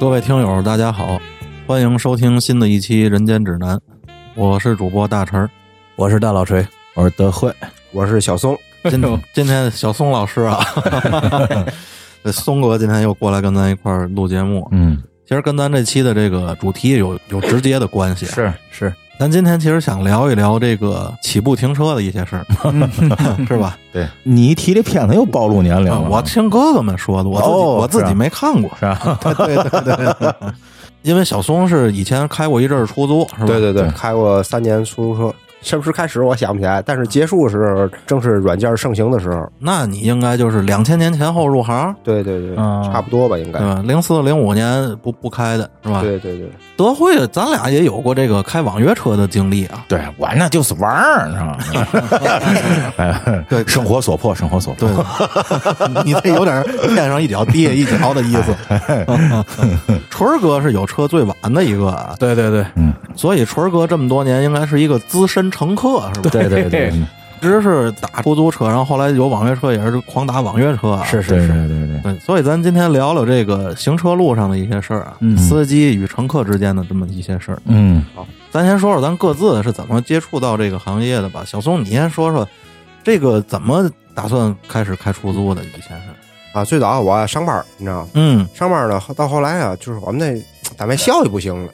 各位听友，大家好，欢迎收听新的一期《人间指南》，我是主播大陈儿。我是大老锤，我是德惠，我是小松。今 今天小松老师啊，这 松哥今天又过来跟咱一块儿录节目。嗯，其实跟咱这期的这个主题有有直接的关系。是是，咱今天其实想聊一聊这个起步停车的一些事儿，是吧？对你一提这片子又暴露年龄了，我听哥哥们说的，我自己、哦我自己没看过。是 吧？对对对对，因为小松是以前开过一阵儿出租，是吧？对对对，对开过三年出租车，什么时候开始我想不起来，但是结束的时候正是软件盛行的时候。那你应该就是两千年前后入行，对对对，啊差不多吧，应该？零四零五年不不开的是吧？对对对，德惠，咱俩也有过这个开网约车的经历啊。对我那就是玩儿，是吧？哎 对生活所迫，生活所迫。对，你这有点天上一脚地下一脚的意思。锤儿哥是有车最晚的一个啊，对对对，所以锤儿哥这么多年应该是一个资深乘客，是吧？对对对，嗯一直是打出租车，然后后来有网约车也是狂打网约车啊。是是对是，对对对，所以咱今天聊聊这个行车路上的一些事儿啊，嗯司机与乘客之间的这么一些事儿。嗯，好咱先说说咱各自是怎么接触到这个行业的吧。小宋，你先说说这个怎么打算开始开出租的以前是？啊，最早我上班，你知道吗？嗯，上班呢，到后来啊，就是我们那 单位效益不行了。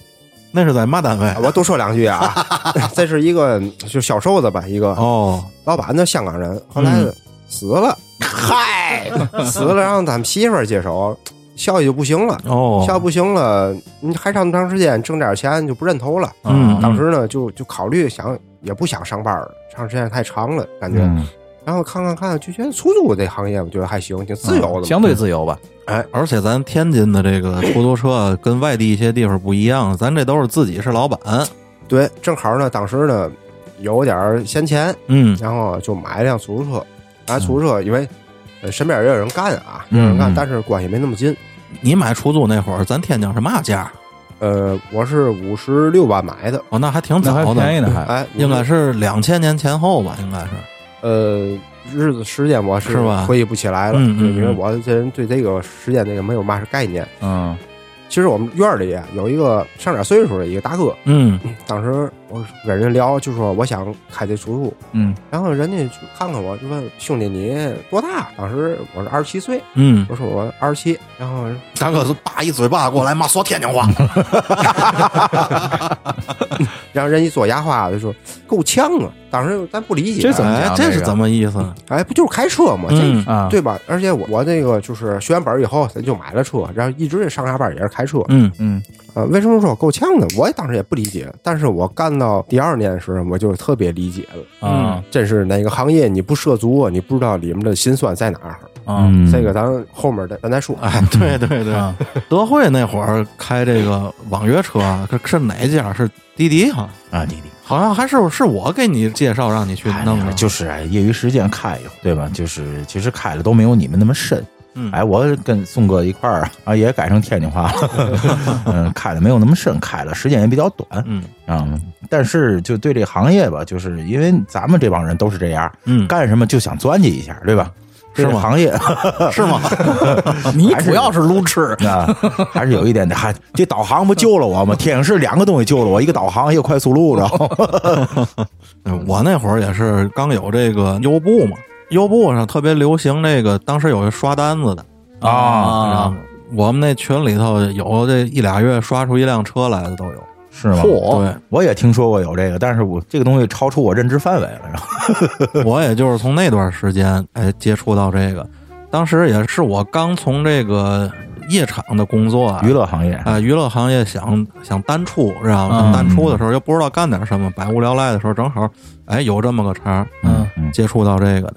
那是在嘛单位啊？我多说两句啊，这是一个就销售的吧，一个哦，老板呢，香港人，后来嗯死了，嗨，死了，让咱们媳妇儿接手，效益就不行了。哦，效益不行了，你还上那么长时间，挣点钱就不认头了。嗯当时呢，就就考虑想，也不想上班了，长时间太长了，感觉。嗯然后看看看，就觉得出租这行业，我觉得还行，挺自由的嘛。相对自由吧。哎而且咱天津的这个出租车跟外地一些地方不一样，咱这都是自己是老板。对，正好呢，当时呢有点闲钱，嗯然后就买一辆出租车。买出租车，因为呃身边也有人干啊，有嗯人干，嗯但是关系没那么近。你买出租那会儿，咱天津是嘛价？呃，我是五十六万买的，哦，那还挺早的，便宜呢，还哎，应该是两千年前后吧，应该是。呃，日子时间我是回忆不起来了，嗯嗯对因为嗯。我这人对这个时间这个没有嘛是概念。嗯。其实我们院里啊有一个上点岁数的一个大哥，嗯。当时我跟人聊，就说我想开这出租，嗯然后人家就看看我，就问兄弟你多大？当时我是二十七岁，嗯，我说我二十七，然后人大哥是叭一嘴巴过来妈说天津话。然后人一说牙花就说够呛啊，当时咱不理解，这怎么这是怎么意思？哎，不就是开车吗？嗯这啊，对吧？而且我我那个就是学完本儿以后，咱就买了车，然后一直上下班也是开车。嗯嗯呃，为什么说我够呛呢？我也当时也不理解，但是我干到第二年的时候，我就特别理解了。啊真是哪个行业你不涉足，你不知道里面的辛酸在哪儿。啊嗯，这个咱后面的咱再说。哎，对对对，啊德惠那会儿开这个网约车啊，是是哪家？是滴滴哈？啊，滴滴，好像还是是我给你介绍让你去哎弄的，就是哎业余时间开一回，对吧？就是其实开的都没有你们那么深。嗯哎，我跟宋哥一块儿啊，也改成天津话了。嗯，开的没有那么深，开了时间也比较短。嗯嗯，但是就对这行业吧，就是因为咱们这帮人都是这样，嗯，干什么就想钻进一下，对吧？是吗这个行业 是吗？你主要是路痴，啊，还是有一点的。还这导航不救了我吗？天津市两个东西救了我，一个导航，一个快速路，知道吗？我那会儿也是刚有这个优步嘛，优步上特别流行那个，当时有一刷单子的啊我们那群里头有这一俩月刷出一辆车来的都有。是吗？对，我也听说过有这个，但是我这个东西超出我认知范围了。然后 我也就是从那段时间哎接触到这个，当时也是我刚从这个夜场的工作啊娱乐行业，啊，娱乐行业想想单出，知道吗？嗯淡出的时候又不知道干点什么，百无聊赖的时候，正好哎有这么个茬，嗯嗯接触到这个的。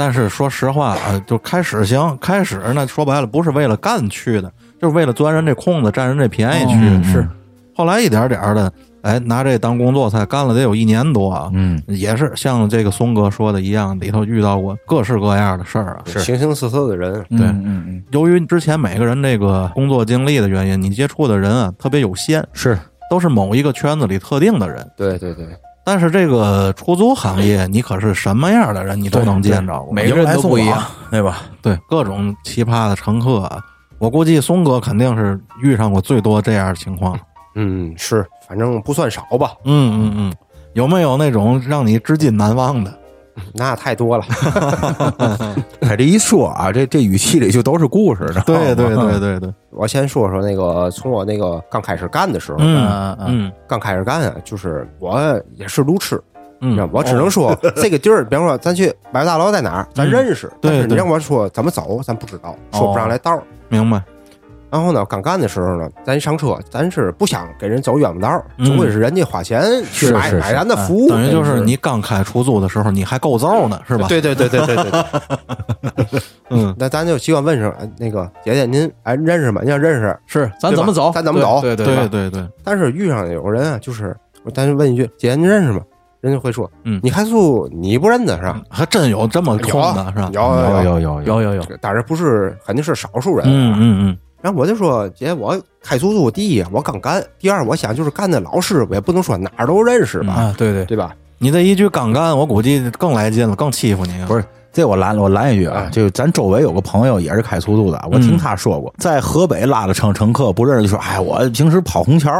但是说实话啊，就开始行，开始呢说白了不是为了干去的，就是为了钻人这空子，占人这便宜去。是，后来一点点的，哎，拿这当工作才干了得有一年多啊。嗯，也是像这个松哥说的一样，里头遇到过各式各样的事儿啊。是。形形色色的人，对。嗯嗯嗯，由于之前每个人这个工作经历的原因，你接触的人啊特别有限，是。都是某一个圈子里特定的人。对对对，但是这个出租行业，你可是什么样的人你都能见着过，每个人都不一样，对吧？对各种奇葩的乘客啊，我估计松哥肯定是遇上过最多这样的情况。嗯，是，反正不算少吧，嗯嗯嗯，有没有那种让你至今难忘的？那太多了。他 这一说啊，这这语气里就都是故事，知道吗对对对对对，我先说说那个，从我那个刚开始干的时候，嗯嗯嗯刚开始干啊，就是我也是路痴，你知道嗯吗，我只能说 这个地儿，比方说咱去百货大楼在哪儿，咱认识，但是你让我说怎么走，咱不知道，说不上来道儿。明白。然后呢，刚干的时候呢，咱一上车，咱是不想给人走冤枉道儿，嗯总归是人家花钱买买咱的服务，等于就是你刚开出租的时候，你还够揍呢，是吧？，对对对对对对对。嗯那咱就习惯问声，哎那个姐姐您哎认识吗？您要认识，是，咱怎么走？咱怎么走对对对对对，但是遇上有人啊，就是我咱就问一句，姐姐您认识吗？人家会说，嗯你开速你不认得是吧？还真有这么空的，是吧？有有有有有有有，当然不是，肯定是少数人。嗯嗯嗯，然后我就说，姐，我开出租，第一我刚干，第二我想就是干的老师傅，也不能说哪儿都认识吧，啊，对对，对吧？你这一句刚干，我估计更来劲了，更欺负你。不是，这我拦我拦一句啊，就咱周围有个朋友也是开出租的，我听他说过，在河北拉的乘乘客不认识，就说哎，我平时跑虹桥，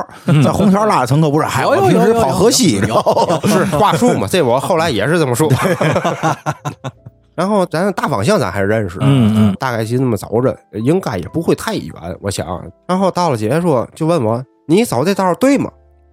在虹桥拉的乘客不是，哎，我平时跑 河西，是话术嘛，这我后来也是这么说。然后咱大方向咱还是认识的，嗯嗯大概就那么走着，应该也不会太远，我想。然后到了姐姐说，就问我，你走这道对吗？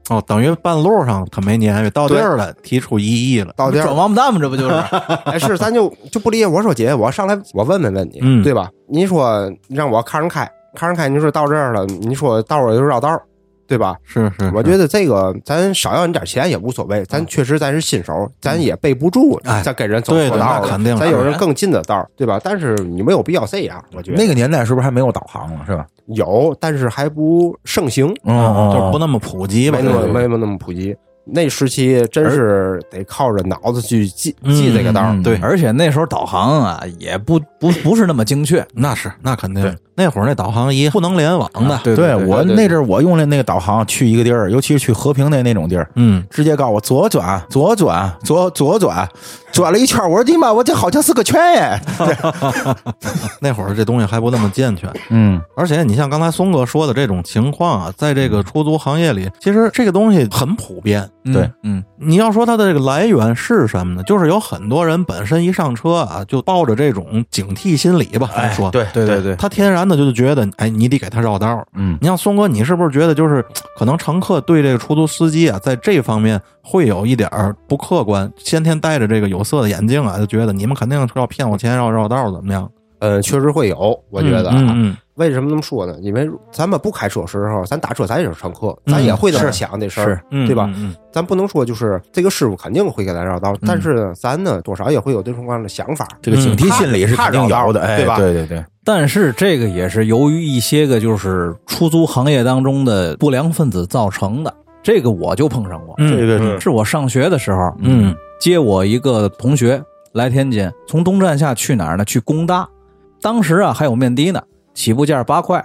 哦，等于半路上他没撵，到地儿了，提出异议了。到地儿，转王八蛋嘛，这不就是？哎，是，咱就就不理解。我说姐姐，我上来我问问问你，嗯对吧？你说让我看着开，看着开，你说到这儿了，你说道儿就绕道儿，对吧？是是，我觉得这个咱少要你点钱也无所谓，咱确实咱是新手，咱也备不住，哎咱跟人走错道儿了肯定咱有人更近的道儿，对吧？但是你没有必要这样，我觉得那个年代是不是还没有导航了？是吧？有，但是还不盛行，嗯就是不那么普及吧没？那么对没那么普及。那时期真是得靠着脑子去记记这个道儿。嗯，对而且那时候导航啊，也不不 不是那么精确。那是那肯定。对。那会儿那导航仪不能联网的，对对我对那阵儿我用的那个导航去一个地儿，尤其是去和平那那种地儿，嗯，直接告诉我左转，左转，左左转，转了一圈，我说你妈，我这好像是个圈耶。那会儿这东西还不那么健全。嗯，而且你像刚才松哥说的这种情况啊，在这个出租行业里，其实这个东西很普遍。对，嗯，你要说它的这个来源是什么呢？就是有很多人本身一上车啊，就抱着这种警惕心理吧，咱说，对对对对，他天然的就觉得，哎，你得给他绕道。嗯，你像松哥，你是不是觉得就是可能乘客对这个出租司机啊，在这方面会有一点儿不客观，先天戴着这个有色的眼镜啊，就觉得你们肯定是要骗我钱，要绕道怎么样？呃，确实会有，我觉得啊。嗯嗯为什么这么说呢？因为咱们不开车时候，咱打车咱也是乘客，嗯咱也会这么想这事儿，嗯，对吧？嗯咱不能说就是这个师傅肯定会给咱绕道，但是呢，咱呢多少也会有这种各样的想法。这个警惕心理是肯定有的，对吧对对对，但是这个也是由于一些个就是出租行业当中的不良分子造成的。这个我就碰上过，嗯这个嗯是我上学的时候，嗯接我一个同学来天津，从东站下去哪儿呢？去工大。当时啊还有面的呢，起步价八块，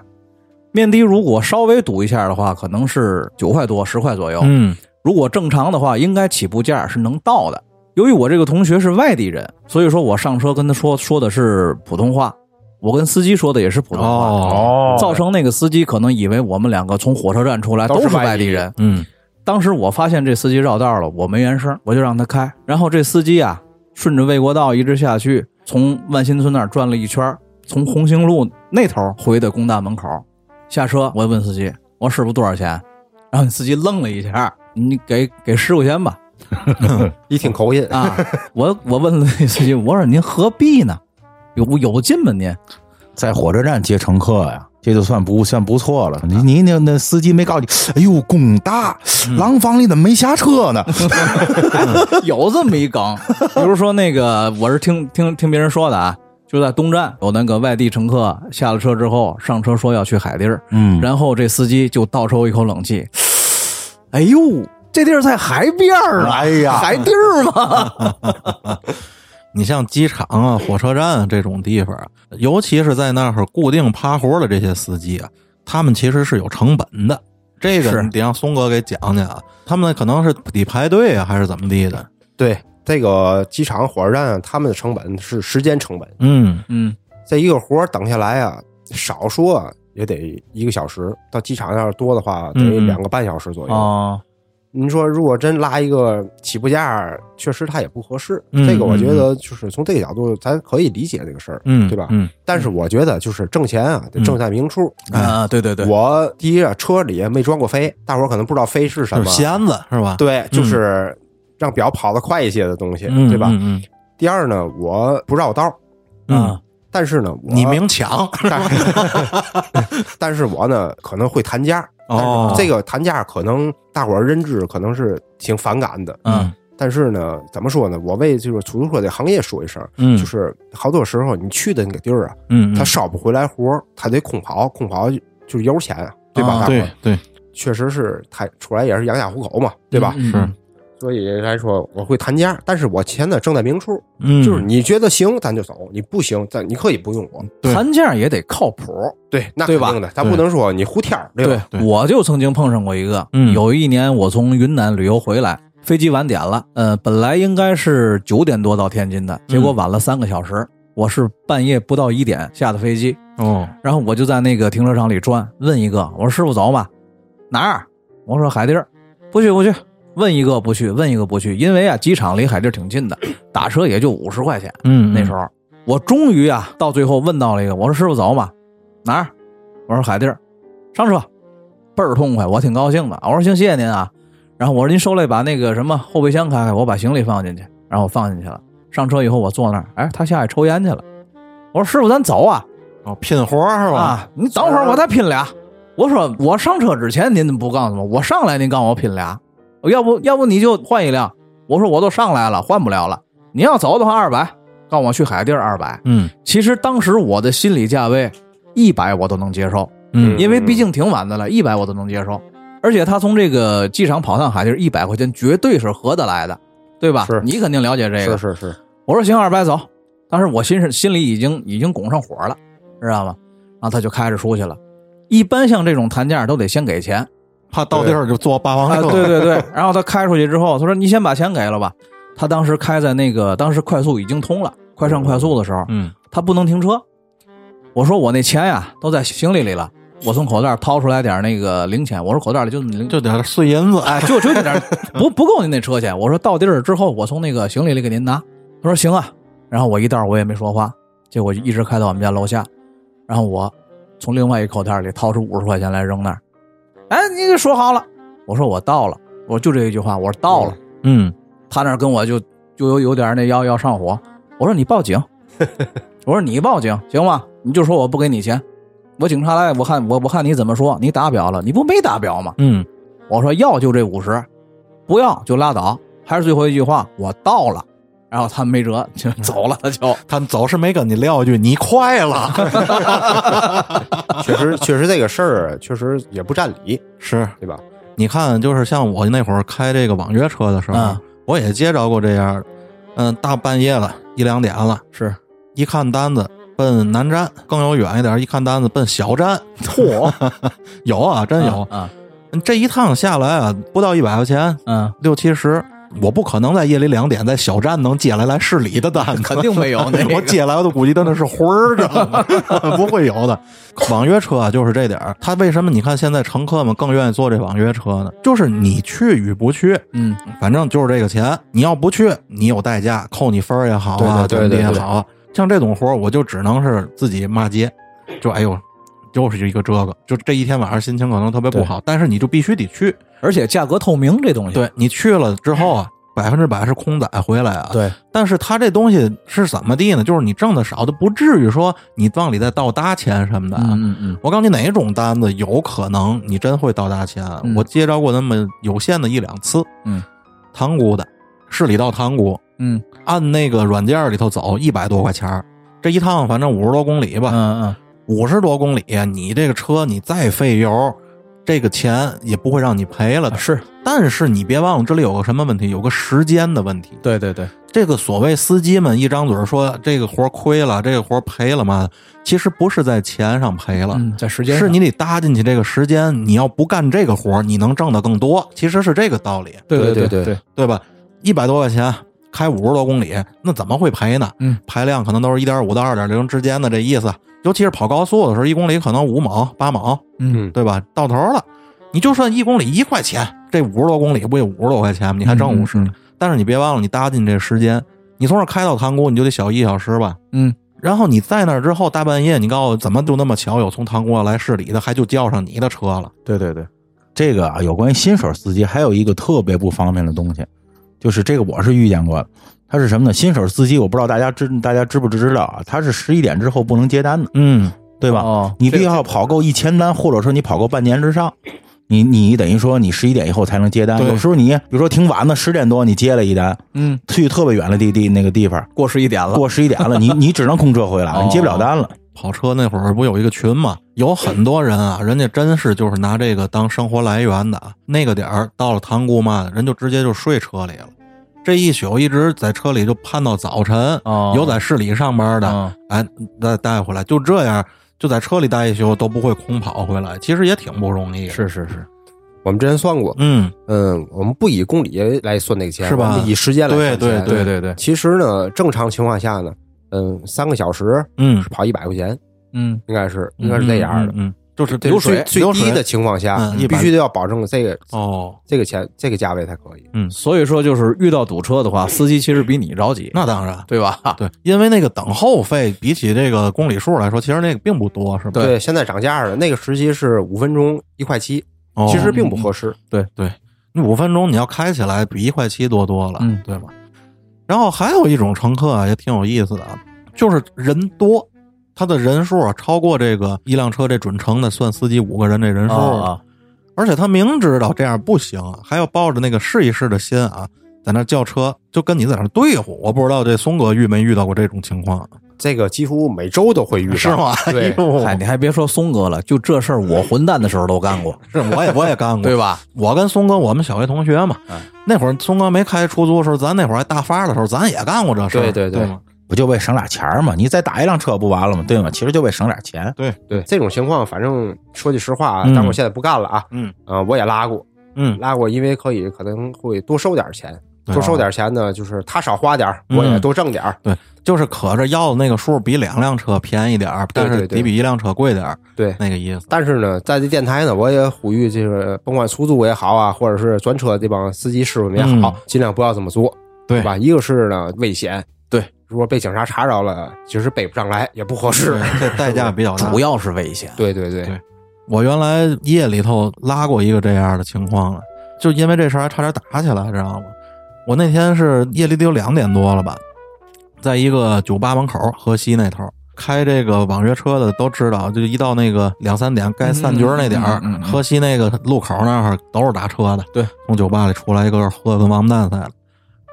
面的如果稍微堵一下的话，可能是九块多、十块左右。嗯如果正常的话，应该起步价是能到的。由于我这个同学是外地人，所以说我上车跟他说说的是普通话，我跟司机说的也是普通话，哦造成那个司机可能以为我们两个从火车站出来都是外地外地人。嗯当时我发现这司机绕道了，我没原声，我就让他开。然后这司机啊，顺着卫国道一直下去，从万新村那儿转了一圈，从红星路那头回的工大门口。下车，我问司机：“我师傅多少钱？”然后那司机愣了一下：“你给给十块钱吧。一听口音”啊，我我问了那司机：“我说您何必呢？有有劲吗您？”在火车站接乘客呀，这就算不算不错了。你你那那司机没告诉你，哎呦，工大廊坊里怎么没下车呢？有这么一梗，比如说那个，我是听听听别人说的啊，就在东站有那个外地乘客下了车之后上车说要去海地儿，嗯，然后这司机就倒抽一口冷气，哎呦，这地儿在海边儿啊，哎呀。海地儿嘛，你像机场啊、火车站啊这种地方啊，尤其是在那儿固定趴活的这些司机啊，他们其实是有成本的。这个你得让松哥给讲讲啊，他们可能是得排队啊，还是怎么地的？对这个机场、火车站，他们的成本是时间成本。嗯嗯，这一个活儿等下来啊，少说也得一个小时，到机场要是多的话，得两个半小时左右。哦，您说如果真拉一个起步价，确实它也不合适。嗯这个我觉得就是从这个角度，咱可以理解这个事儿，嗯，对吧？嗯但是我觉得就是挣钱啊，得挣在明处。啊，对对对，我第一啊，车里没装过飞，大伙儿可能不知道飞是什么就是。弦子是吧？对，就是让表跑得快一些的东西，嗯，对吧？嗯嗯，第二呢，我不绕道，嗯，但是呢，我你明抢 但是但是我呢可能会谈价。哦这个谈价可能大伙儿认知可能是挺反感的。嗯但是呢，怎么说呢？我为就是出租车这行业说一声，嗯就是好多时候你去的那个地儿啊，嗯，他烧不回来活儿，他得空跑，空跑就是油钱啊，对吧？啊对对，确实是他出来也是养家糊口嘛，对吧？嗯是所以来说，我会谈价，但是我钱呢正在明处，嗯，就是你觉得行咱就走，你不行咱你可以不用我。谈价也得靠谱。对，那对吧肯定的，咱不能说你胡天儿，对吧？对我就曾经碰上过一个，嗯有一年我从云南旅游回来，飞机晚点了，呃，本来应该是九点多到天津的，结果晚了三个小时。我是半夜不到一点下的飞机，哦，然后我就在那个停车场里转，问一个，我说师傅走吗？哪儿？我说海地儿，不去不去。问一个不去，问一个不去，因为啊，机场离海地儿挺近的，打车也就五十块钱。嗯，那时候我终于啊，到最后问到了一个，我说师傅走吗？哪儿？我说海地儿，上车，倍儿痛快，我挺高兴的。我说行，谢谢您啊。然后我说您受累把那个什么后备箱开开，我把行李放进去。然后我放进去了。上车以后我坐那儿，哎，他下去抽烟去了。我说师傅，咱走啊哦，拼活儿是吧？啊！你等会儿我再拼俩。我说我上车之前您怎么不告诉我？我上来您告诉我拼俩，要不要不你就换一辆。我说我都上来了，换不了了。你要走的话二百，告诉我去海地儿二百。嗯其实当时我的心理价位一百我都能接受，嗯因为毕竟挺晚的了，一百我都能接受。而且他从这个机场跑趟海地一百块钱绝对是合得来的，对吧？是你肯定了解这个。是是是，我说行，二百走。当时我心是心里已经已经拱上火了，知道吗？然后他就开着出去了。一般像这种谈价都得先给钱，怕到地儿就坐霸王啊，车。对对对。然后他开出去之后，他说：“你先把钱给了吧。”他当时开在那个当时快速已经通了，快上快速的时候，嗯他不能停车。我说我那钱呀都在行李里了，我从口袋掏出来点那个零钱，我说口袋里就零，就点碎银子。哎，就就那点不不够您那车钱。我说到地儿之后，我从那个行李里给您拿。他说行啊，然后我一道我也没说话，结果就一直开到我们家楼下，然后我从另外一口袋里掏出五十块钱来扔那儿。哎，你就说好了，我说我到了，我就这一句话，我说到了。嗯他那跟我就就有有点那要要上火，我说你报警，我说你报警行吗？你就说我不给你钱，我警察来，我看我我看你怎么说，你打表了，你不没打表吗？嗯我说要就这五十，不要就拉倒，还是最后一句话，我到了。然后他没辙就走了，他就。他走是没跟你撂一句你快了，确实确实这个事儿确实也不占理，是。对吧？你看，就是像我那会儿开这个网约车的时候，嗯。我也接着过这样的，嗯，大半夜了，一两点了，是。一看单子奔南站，更有远一点，一看单子奔小站，嚯，有啊，真有。啊，这一趟下来啊，不到一百块钱，嗯，六七十，我不可能在夜里两点在小站能接来来市里的单子，肯定没有 那个我接来我都估计真的是魂儿，知道吗？不会有的。网约车啊，就是这点儿。他为什么你看现在乘客们更愿意坐这网约车呢？就是你去与不去，嗯，反正就是这个钱。你要不去，你有代价，扣你分儿也好啊，对对对也好啊。像这种活儿，我就只能是自己骂街，就哎呦。就是一个这个，就这一天晚上心情可能特别不好，但是你就必须得去。而且价格透明这东西，对你去了之后啊，百分之百是空载回来啊。对，但是他这东西是怎么地呢？就是你挣的少，就不至于说你往里再倒搭钱什么的啊。嗯嗯嗯，我告诉你，哪种单子有可能你真会倒搭钱？嗯我接着过那么有限的一两次。嗯，塘沽的，市里到塘沽，嗯按那个软件里头走一百多块钱这一趟反正五十多公里吧，嗯嗯，五十多公里，你这个车你再费油，这个钱也不会让你赔了的。是但是你别忘了，这里有个什么问题？有个时间的问题。对对对，这个所谓司机们一张嘴说这个活亏了，这个活赔了嘛，其实不是在钱上赔了，嗯，在时间上是你得搭进去这个时间。你要不干这个活，你能挣得更多，其实是这个道理，对对对对对，对吧？一百多块钱，开五十多公里，那怎么会赔呢？嗯，排量可能都是一点五到二点零之间的这意思。尤其是跑高速的时候，一公里可能五毛八毛，嗯对吧？到头了，你就算一公里一块钱，这五十多公里不也五十多块钱吗？你还挣五十、嗯嗯但是你别忘了，你搭进这时间，你从这开到塘沽，你就得小一小时吧。嗯，然后你在那儿之后，大半夜，你告诉我怎么就那么巧有从塘沽来市里的，还就叫上你的车了？对对对，这个啊，有关于新手司机还有一个特别不方便的东西，就是这个我是遇见过的。他是什么呢？新手司机，我不知道大家知大家知不知道啊？他是十一点之后不能接单的，嗯，对吧？哦你必须要跑够一千单，或者说你跑够半年之上，你你等于说你十一点以后才能接单。有时候你比如说挺晚的十点多你接了一单，嗯，去特别远的地地那个地方，过十一点了，过十一点了，你你只能空车回来，哦你接不了单了。跑车那会儿不有一个群嘛，有很多人啊，人家真是就是拿这个当生活来源的啊。那个点儿到了塘沽嘛，人就直接就睡车里了，这一宿一直在车里就盼到早晨。哦有在市里上班的，嗯哎，再带回来，就这样，就在车里待一宿都不会空跑回来，其实也挺不容易。是是是，我们之前算过，嗯，嗯，我们不以公里来算那个钱，是吧以时间来对。对对对对，其实呢，正常情况下呢，嗯，三个小时嗯，跑一百块钱，嗯应该是应该是这样的。嗯，就是对流水最最低的情况下，嗯你必须得要保证这个哦，这个钱这个价位才可以。嗯所以说就是遇到堵车的话，司机其实比你着急，那当然。对吧？对，因为那个等候费比起这个公里数来说，其实那个并不多，是吧？对现在涨价了，那个时期是五分钟一块七，哦其实并不合适。对对，你五分钟你要开起来比一块七多多了，嗯对吧？然后还有一种乘客啊，也挺有意思的，啊，就是人多，他的人数啊超过这个一辆车这准乘的算司机五个人这人数了，啊，而且他明知道这样不行啊，还要抱着那个试一试的心啊，在那叫车，就跟你在那对付。我不知道这松哥遇没遇到过这种情况，啊这个几乎每周都会遇上，是吗？对哎，你还别说松哥了，就这事儿我混蛋的时候都干过，是我也我也干过，对吧？我跟松哥，我们小学同学嘛，嗯那会儿松哥没开出租的时候，咱那会儿还大发的时候，咱也干过这事儿，对对对对？不就为省俩钱儿吗？你再打一辆车不完了吗？对吗？其实就为省点钱。对对这种情况，反正说句实话啊，嗯但我现在不干了啊。嗯啊，我也拉过，嗯，拉过，因为可以可能会多收点钱，对多收点钱呢，就是他少花点我也多挣点儿。对，就是可着要的那个数比两辆车便宜点儿，但是得比一辆车贵点儿，对，那个意思。但是呢，在这电台呢，我也呼吁就是，甭管出租也好啊，或者是专车这帮司机师傅们也好，嗯尽量不要这么做，对吧？一个是呢危险，对，如果被警察查着了，其实背不上来，也不合适。这代价比较大主。要是危险。对对对对我原来夜里头拉过一个这样的情况了，就因为这事儿还差点打起来，知道吗？我那天是夜里得有两点多了吧，在一个酒吧门口河西那头开这个网约车的都知道，就一到那个两三点该散局那点儿嗯嗯嗯嗯，嗯河西那个路口那儿都是打车的。对，从酒吧里出来一个喝的跟王八蛋似的。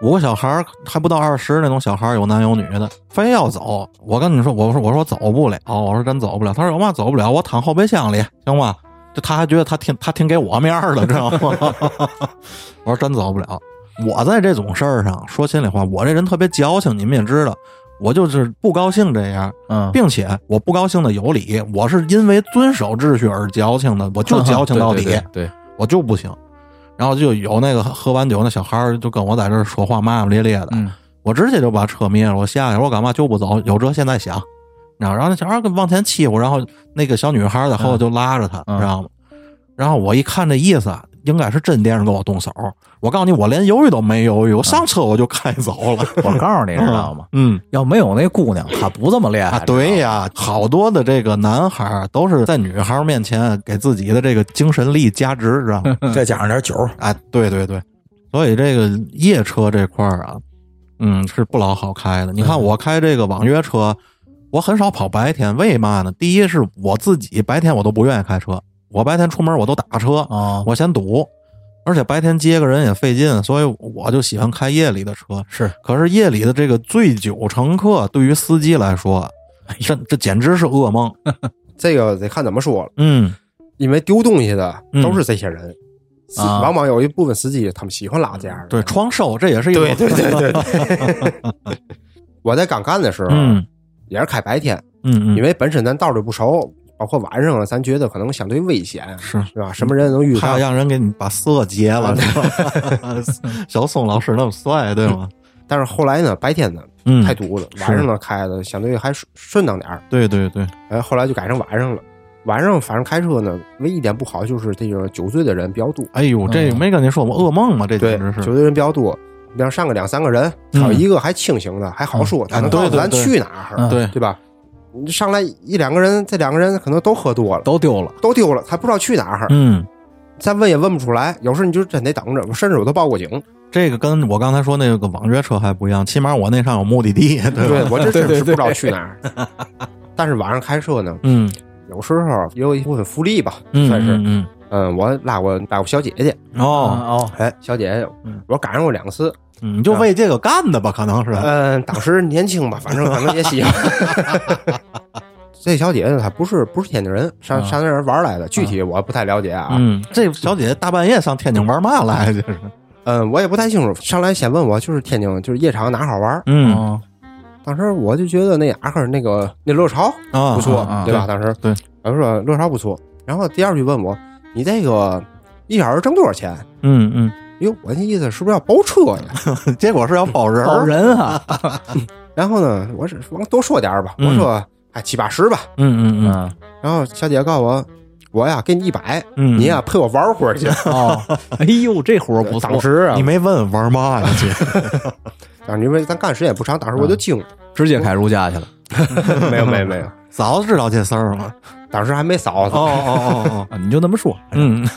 五个小孩儿还不到二十那种小孩儿，有男有女的，非要走。我跟你说，我说我说走不了，我说真走不了。他说有嘛走不了，我躺后备箱里，行吗？就他还觉得他挺他挺给我面儿的，知道吗？我说真走不了。我在这种事儿上说心里话，我这人特别矫情，你们也知道，我就是不高兴这样，嗯，并且我不高兴的有理，我是因为遵守秩序而矫情的，我就矫情到底。对对对对我就不行。然后就有那个喝完酒那小孩儿就跟我在这儿说话骂骂咧咧的，嗯我直接就把车灭了，我下去，我干嘛就不走？有辙现在想，然后然后那小孩儿往前欺负，然后那个小女孩儿在后头就拉着他，嗯知道吗？然后我一看这意思啊，应该是真惦着跟我动手。我告诉你，我连犹豫都没犹豫，我上车我就开走了。我告诉你，知道吗？嗯要没有那姑娘，她不这么厉害。啊，对呀，好多的这个男孩儿都是在女孩儿面前给自己的这个精神力加值，知道吗？再加上点酒，哎，对对对，所以这个夜车这块儿啊，嗯，是不老好开的。你看我开这个网约车，我很少跑白天，为嘛呢？第一是我自己白天我都不愿意开车，我白天出门我都打车，啊，我嫌堵，而且白天接个人也费劲，所以我就喜欢开夜里的车。是可是夜里的这个醉酒乘客，对于司机来说，这这简直是噩梦。这个得看怎么说了，嗯，因为丢东西的嗯都是这些人，往往有一部分司机他们喜欢拉这样的。对，创收这也是一种对对对对对。我在刚干的时候，嗯也是开白天，嗯嗯，因为本身咱道儿不熟，包括晚上了，咱觉得可能相对危险，是是吧？什么人能遇上？怕让人给你把色截了，是吧？小宋老师那么帅，对吗？但是后来呢，白天呢嗯，太堵了，晚上呢开的相对还顺顺当点儿。对对对，哎，后来就改成晚上了。晚上反正开车呢，唯一一点不好就是这个酒醉的人比较多。哎呦，这嗯没跟您说吗？噩梦吗，这对简直，是。酒醉人比较多。比方上个两三个人，嗯还有一个还清醒的，还好说，他能告诉咱对对对去哪儿，嗯对对吧？你上来一两个人，这两个人可能都喝多了，都丢了。都丢了，他不知道去哪儿，嗯，再问也问不出来。有时候你就真得等着，甚至我都报过警。这个跟我刚才说那个网约车还不一样，起码我那上有目的地，对对吧？我这真对对是不知道去哪儿。但是晚上开车呢，嗯有时候也有一部分福利吧，嗯算是。嗯嗯，嗯，我拉过拉过小姐姐，哦，哦，哎，小姐姐嗯，我赶上过两次。嗯你就为这个干的吧？可能是。嗯，当时年轻吧，反正可能也喜欢。这小姐姐她不是不是天津人，上啊上那儿玩来的，具体我不太了解啊。嗯，这小姐姐大半夜上天津玩嘛来？这是。嗯，我也不太清楚。上来先问我，就是天津就是夜场哪好玩？嗯哦，当时我就觉得那雅克那个那乐潮啊，不错，啊对吧？当时对，我说乐巢不错。然后第二句问我，你这个一小时挣多少钱？嗯嗯，哟，我那意思是不是要包车呀？结果是要包人包人啊，然后呢，我是往多说点儿吧，嗯我说哎七八十吧。嗯嗯嗯嗯，然后小姐告诉我，我呀给你一百，嗯，你呀陪我玩会儿去。哦，哎呦，这活儿不错当，时啊你，没问玩嘛呀？姐，当时因为咱干时间也不长，当时我就惊了，直接开如家去了。没有没有没有，嫂子知道这事儿吗。当时还没嫂子，哦哦哦哦，啊你就那么说，嗯，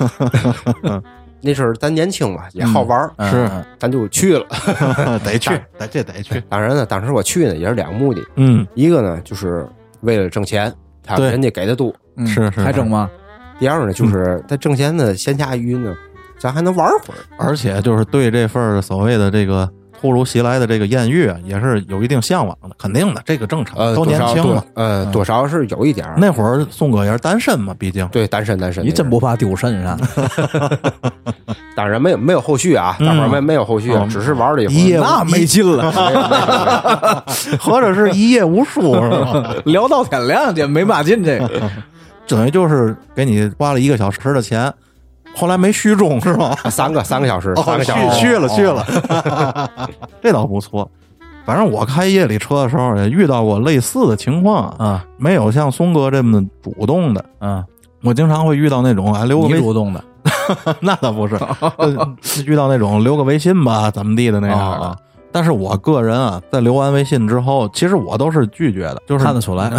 那时候咱年轻嘛，也好玩儿，嗯是嗯咱就去了。得去，咱这得去。当然呢，当时我去呢也是两个目的，嗯，一个呢就是为了挣钱，他对人家给的多；嗯是是还挣吗？第二呢就是在挣钱的闲暇余呢，咱还能玩会儿。而且就是对这份儿所谓的这个突如其来的这个艳遇啊，也是有一定向往的，肯定的，这个正常，呃，都年轻嘛。呃，多少是有一点。那会儿宋哥也是单身嘛，毕竟。对，单身单身，你真不怕丢身啊？当然没有没有后续啊，嗯大伙儿没没有后续哦，只是玩了一夜那没劲了，合着 是一夜无数，是吧？聊到天亮去，没嘛劲这个。等于就是给你花了一个小时的钱，后来没续中是吗？三个三个小时，三个小时续续了续了，这倒不错。反正我开夜里车的时候也遇到过类似的情况啊，啊没有像松哥这么主动的。啊，我经常会遇到那种啊留个微你主动的 那倒不是，呃遇到那种留个微信吧怎么地的那样的。啊但是我个人啊，在留完微信之后，其实我都是拒绝的，就是看得出来。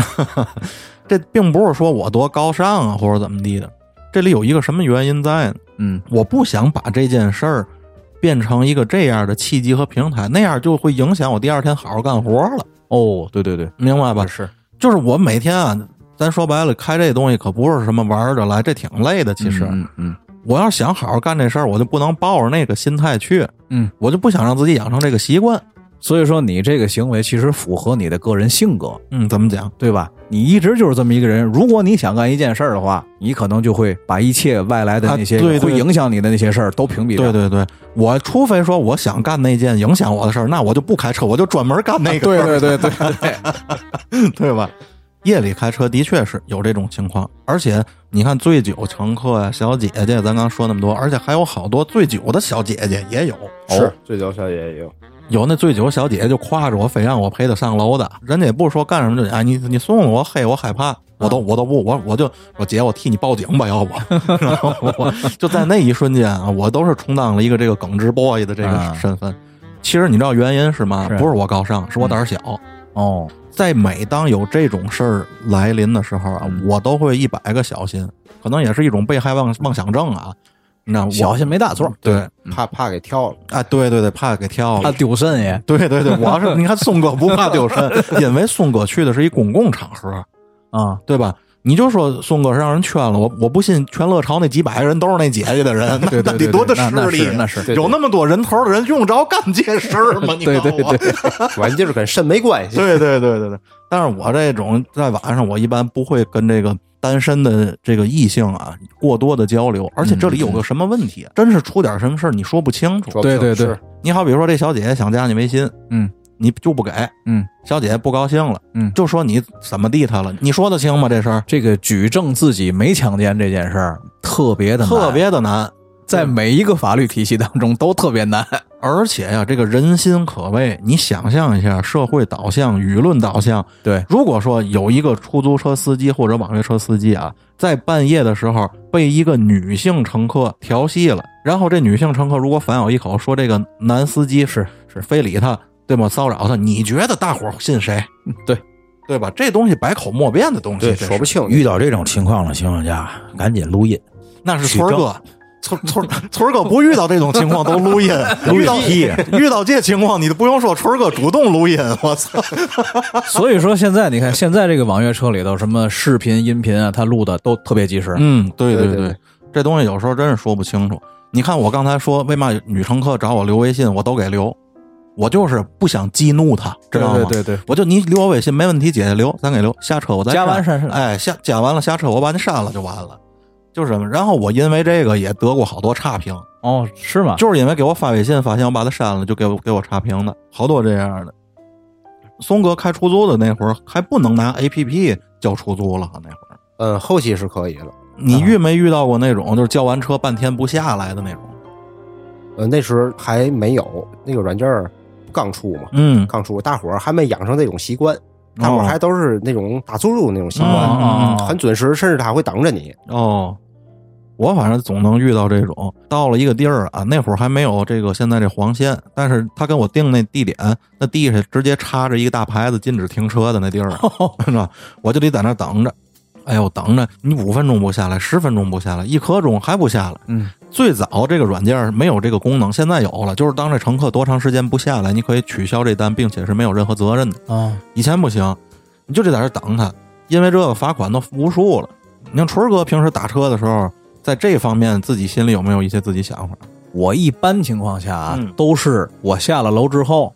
这并不是说我多高尚啊，或者怎么地的。这里有一个什么原因在呢？嗯，我不想把这件事儿变成一个这样的契机和平台，那样就会影响我第二天好好干活了，哦，对对对，明白吧？是，就是我每天啊，咱说白了，开这东西可不是什么玩儿着来，这挺累的。其实，嗯嗯我要想好好干这事儿，我就不能抱着那个心态去，嗯，我就不想让自己养成这个习惯。所以说你这个行为其实符合你的个人性格，嗯，怎么讲？对吧？你一直就是这么一个人。如果你想干一件事儿的话，你可能就会把一切外来的那些啊对对会影响你的那些事儿都屏蔽掉。对对对，我除非说我想干那件影响我的事儿，那我就不开车，我就专门干那个。对对对对对，对吧？夜里开车的确是有这种情况，而且你看醉酒乘客呀、小姐姐，咱刚说那么多，而且还有好多醉酒的小姐姐也有。是醉酒小姐也有，有那醉酒小姐姐就挎着我，非让我陪她上楼的，人家也不说干什么就，哎，你你送送我，嘿，我害怕，我都我都不，我我就我姐，我替你报警吧，要不，然后我就在那一瞬间啊，我都是充当了一个这个耿直 boy 的这个啊身份。其实你知道原因是吗？是不是我高尚，是我胆儿小。哦，在每当有这种事儿来临的时候啊，我都会一百个小心，可能也是一种被害妄妄想症啊。你知道，我小心没大错，对怕怕给跳了。啊，对对对，怕给跳怕了。丢肾也对对对，我是你看松哥不怕丢肾，因为松哥去的是一公共场合，啊，对吧？你就说宋哥是让人圈了，我我不信全乐潮那几百个人都是那姐姐的人，那对对对那得多大那那势力那是有那么多人头的人，用着干这事儿吗？你对对告诉我对，完就是跟肾没关系。对对对对对，但是我这种在晚上，我一般不会跟这个单身的这个异性啊过多的交流，而且这里有个什么问题，真是出点什么事儿你说不清楚。对对对你好比如说这小姐姐想加你微信，嗯，你就不给，嗯，小姐姐不高兴了，嗯就说你怎么地她了，你说得清吗？这事儿这个举证自己没强奸这件事儿特别的难特别的难。在每一个法律体系当中都特别难。而且呀，这个人心可畏。你想象一下，社会导向、舆论导向，对，如果说有一个出租车司机或者网约车司机啊，在半夜的时候被一个女性乘客调戏了，然后这女性乘客如果反咬一口说这个男司机是是非礼他，对吗？骚扰他，你觉得大伙儿信谁？对，对吧？这东西百口莫辩的东西，对，说不清。遇到这种情况的情况下，赶紧录音。那是村儿哥，村村村儿哥不遇到这种情况都录音，遇到屁遇到这情况你都不用说，村儿哥主动录音，我操！所以说现在你看，现在这个网约车里头什么视频、音频啊，他录的都特别及时。嗯，对对对对，这东西有时候真是说不清楚。你看我刚才说，为嘛女乘客找我留微信，我都给留，我就是不想激怒她，知道吗？对对对对我就你留我微信没问题，姐姐留，咱给留，下车我再加完删删删哎，下加完了下车我把你删了就完了，就是什么。然后我因为这个也得过好多差评，哦，是吗？就是因为给我发微信，发现我把他删了，就给我给我差评的，好多这样的。松哥开出租的那会儿还不能拿 A P P 叫出租了，那会儿嗯，后期是可以了。你遇没遇到过那种就是叫完车半天不下来的那种？呃，那时候还没有那个软件儿刚出嘛，嗯，刚出，大伙儿还没养成那种习惯，大伙哦儿还都是那种打出租那种习惯，很准时，甚至他会等着你。哦，我反正总能遇到这种。到了一个地儿啊，那会儿还没有这个现在这黄线，但是他跟我定那地点，那地下直接插着一个大牌子禁止停车的那地儿啊，是吧？我就得在那等着。哎呦，等着你五分钟不下来，十分钟不下来，一刻钟还不下来。嗯，最早这个软件没有这个功能，现在有了，就是当这乘客多长时间不下来，你可以取消这单，并且是没有任何责任的。啊，以前不行，你就得在这等他，因为这个罚款都无数了。你像春儿哥平时打车的时候，在这方面自己心里有没有一些自己想法？我一般情况下啊，嗯都是我下了楼之后，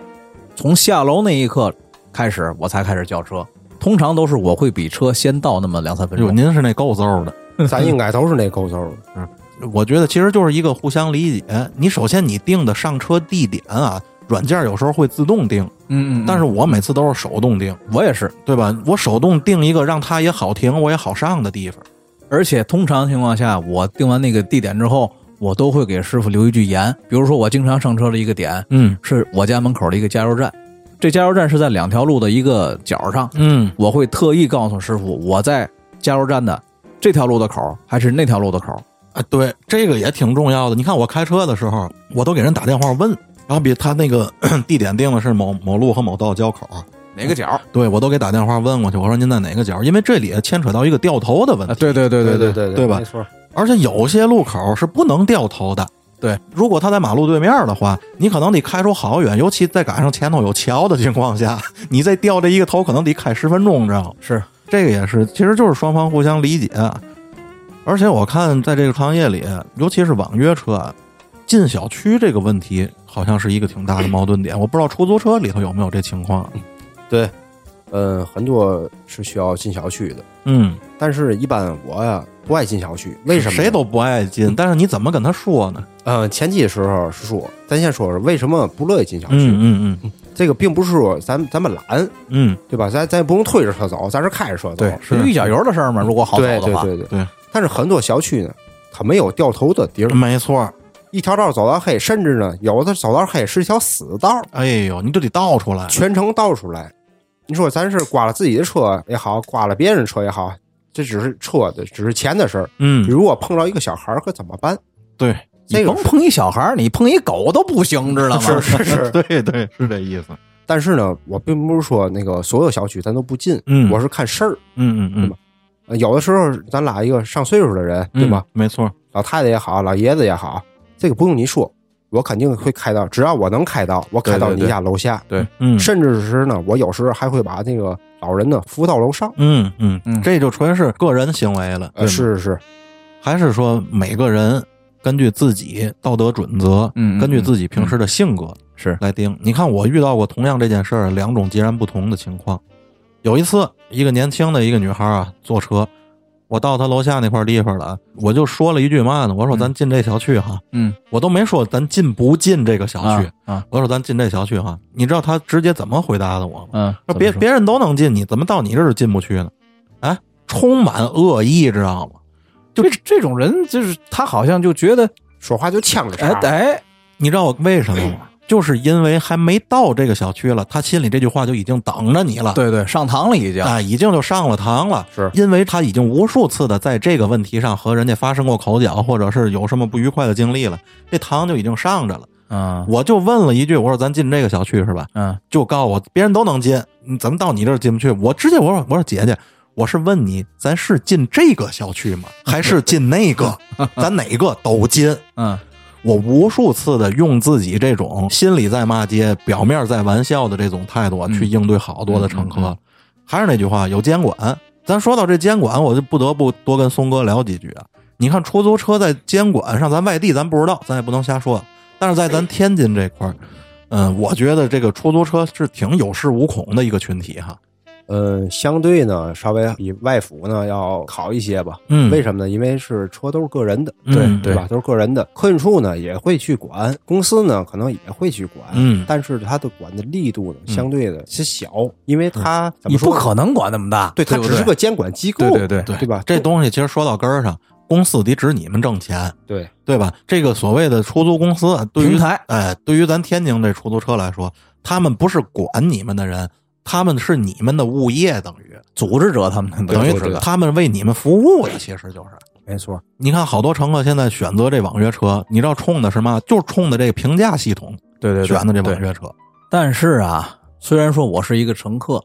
从下楼那一刻开始，我才开始叫车。通常都是我会比车先到那么两三分哟，钟。您是那够揍的。咱应该都是那勾轴的。嗯我觉得其实就是一个互相理解。你首先你定的上车地点啊，软件有时候会自动定，嗯嗯，但是我每次都是手动定，我也是，对吧？我手动定一个让它也好停，我也好上的地方。而且通常情况下，我定完那个地点之后，我都会给师傅留一句言。比如说，我经常上车的一个点嗯是我家门口的一个加油站，这加油站是在两条路的一个角上，嗯，我会特意告诉师傅我在加油站的这条路的口还是那条路的口。啊，对，这个也挺重要的。你看我开车的时候，我都给人打电话问，然后比他那个 地点定的是某某路和某道交口，哪个角？对我都给打电话问过去，我说您在哪个角？因为这里牵扯到一个掉头的问啊，题，对对对对对对对吧没错。而且有些路口是不能掉头的。对，如果他在马路对面的话，你可能得开出好远，尤其在赶上前头有桥的情况下，你再掉这一个头，可能得开十分钟，知道吗？是这个也是，其实就是双方互相理解。而且我看在这个行业里，尤其是网约车啊，进小区这个问题，好像是一个挺大的矛盾点。我不知道出租车里头有没有这情况。对，嗯，很多是需要进小区的，嗯，但是一般我呀不爱进小区，为什么？谁都不爱进，但是你怎么跟他说呢？呃，前期的时候是说，咱先说说为什么不乐意进小区。嗯嗯嗯这个并不是说咱咱们懒，嗯对吧？咱咱也不用推着车走，咱是开着车走。对，是是一脚油的事儿嘛。如果好走对的话，对对对对。但是很多小区呢，它没有掉头的地儿嗯，，没错。一条道走到黑，甚至呢，有的走到黑是一条死道，哎呦，你就得倒出来。全程倒出来。你说咱是刮了自己的车也好，刮了别人车也好，这只是车的，只是钱的事儿。嗯，如果碰到一个小孩儿，可怎么办？对，你这个甭碰一小孩儿，你碰一狗都不行，知道吗？是是是。对对，是这意思。但是呢，我并不是说那个所有小区咱都不进，嗯我是看事儿。嗯嗯嗯，呃有的时候咱拉一个上岁数的人，对吧？嗯？没错。老太太也好，老爷子也好，这个不用你说，我肯定会开到，只要我能开到，我开到你对对对家楼下。嗯甚至是呢，我有时候还会把那个老人呢扶到楼上。嗯嗯嗯这就纯是个人行为了。呃，是是是，还是说每个人根据自己道德准则，嗯嗯根据自己平时的性格是来定。你看，我遇到过同样这件事儿两种截然不同的情况。有一次，一个年轻的一个女孩啊坐车，我到他楼下那块地方了，我就说了一句嘛呢？我说咱进这小区哈，嗯，我都没说咱进不进这个小区，啊啊我说咱进这小区哈。你知道他直接怎么回答的我吗？嗯，说别别人都能进，你怎么到你这儿进不去呢？哎，充满恶意，知道吗？就这这种人，就是他好像就觉得，说话就呛着哎茬。哎，你知道我为什么吗？就是因为还没到这个小区了，他心里这句话就已经等着你了。对对，上堂了已经。啊，已经就上了堂了，是因为他已经无数次的在这个问题上和人家发生过口角，或者是有什么不愉快的经历了，这堂就已经上着了。嗯我就问了一句，我说咱进这个小区是吧？嗯就告诉我别人都能进，你怎么到你这儿进不去？我直接我说我说姐姐，我是问你，咱是进这个小区吗？还是进那个？咱哪个都进？嗯我无数次的用自己这种心里在骂街、表面在玩笑的这种态度啊去应对好多的乘客。还是那句话，有监管。咱说到这监管，我就不得不多跟松哥聊几句啊。你看出租车在监管上，咱外地咱不知道，咱也不能瞎说。但是在咱天津这块儿，嗯，我觉得这个出租车是挺有恃无恐的一个群体哈。呃，相对呢，稍微比外服呢要好一些吧。嗯为什么呢？因为是车都是个人的，嗯对吧？都是个人的，客运处呢也会去管，公司呢可能也会去管，嗯但是它的管的力度呢嗯相对的是小，因为它怎你么说呢？不可能管那么大，对，它只是个监管机构，对对对对对吧？这东西其实说到根儿上，公司得指你们挣钱，对对吧？这个所谓的出租公司啊，对于平台哎，对于咱天津这出租车来说，他们不是管你们的人，他们是你们的物业，等于组织者他们等于他们为你们服务的，其实就是。没错，你看，好多乘客现在选择这网约车，你知道冲的是嘛？就是冲的这个评价系统对对对选的这网约车。但是啊，虽然说我是一个乘客，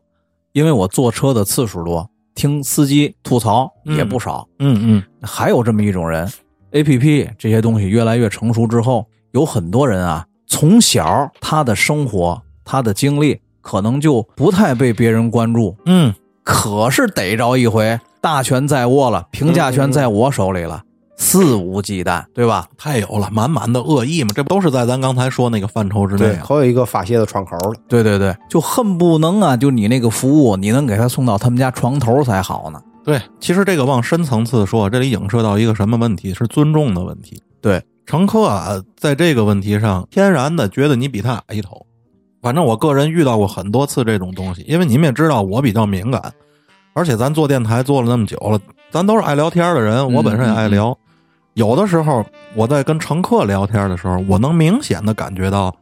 因为我坐车的次数多，听司机吐槽也不少。嗯嗯还有这么一种人，A P P 这些东西越来越成熟之后，有很多人啊，从小他的生活、他的经历可能就不太被别人关注，嗯，可是逮着一回，大权在握了，评价权在我手里了，肆无忌惮，对吧？太有了，满满的恶意嘛，这不都是在咱刚才说那个范畴之内对，啊？还有一个发泄的窗口了。对对对，就恨不能啊，就你那个服务，你能给他送到他们家床头才好呢。对，其实这个往深层次说，这里影射到一个什么问题？是尊重的问题。对，乘客啊，在这个问题上，天然的觉得你比他矮一头。反正我个人遇到过很多次这种东西，因为你们也知道我比较敏感，而且咱做电台做了那么久了，咱都是爱聊天的人，我本身也爱聊。有的时候我在跟乘客聊天的时候，我能明显的感觉到，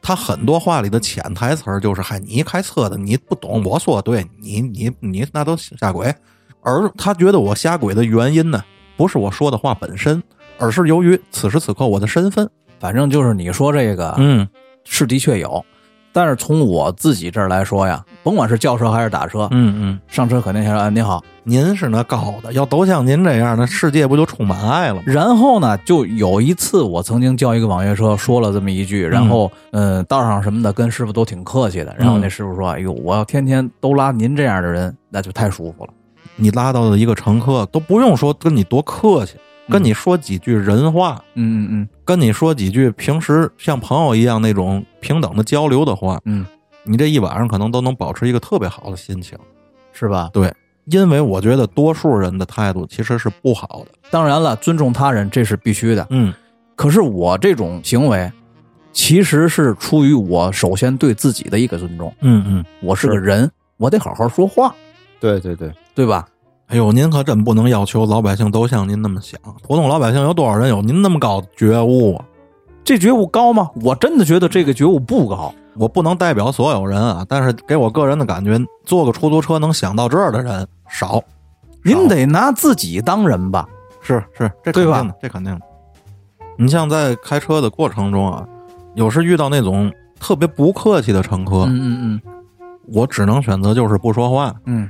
他很多话里的潜台词儿就是：“嗨，你开车的你不懂，我说对，你你你那都瞎鬼。”而他觉得我瞎鬼的原因呢，不是我说的话本身，而是由于此时此刻我的身份。反正就是你说这个，嗯是的确有，但是从我自己这儿来说呀，甭管是叫车还是打车，嗯嗯，上车肯定先说：“哎，你好。您是那高的，要都像您这样，那世界不就充满爱了吗”？然后呢，就有一次我曾经叫一个网约车，说了这么一句，然后嗯、呃道上什么的跟师傅都挺客气的。然后那师傅说：“哎呦，我要天天都拉您这样的人，那就太舒服了。你拉到的一个乘客都不用说跟你多客气，跟你说几句人话，”嗯嗯嗯跟你说几句平时像朋友一样那种平等的交流的话，嗯，你这一晚上可能都能保持一个特别好的心情。是吧？对，因为我觉得多数人的态度其实是不好的。当然了，尊重他人这是必须的。嗯可是我这种行为，其实是出于我首先对自己的一个尊重。嗯嗯。我是个人，我得好好说话，对对对，对吧？哎呦，您可真不能要求老百姓都像您那么想。普通老百姓有多少人有您那么高的觉悟啊？这觉悟高吗？我真的觉得这个觉悟不高。我不能代表所有人啊，但是给我个人的感觉，坐个出租车能想到这儿的人少。您得拿自己当人吧？是是，这肯定的，这肯定的。你像在开车的过程中啊，有时遇到那种特别不客气的乘客，嗯嗯我只能选择就是不说话。嗯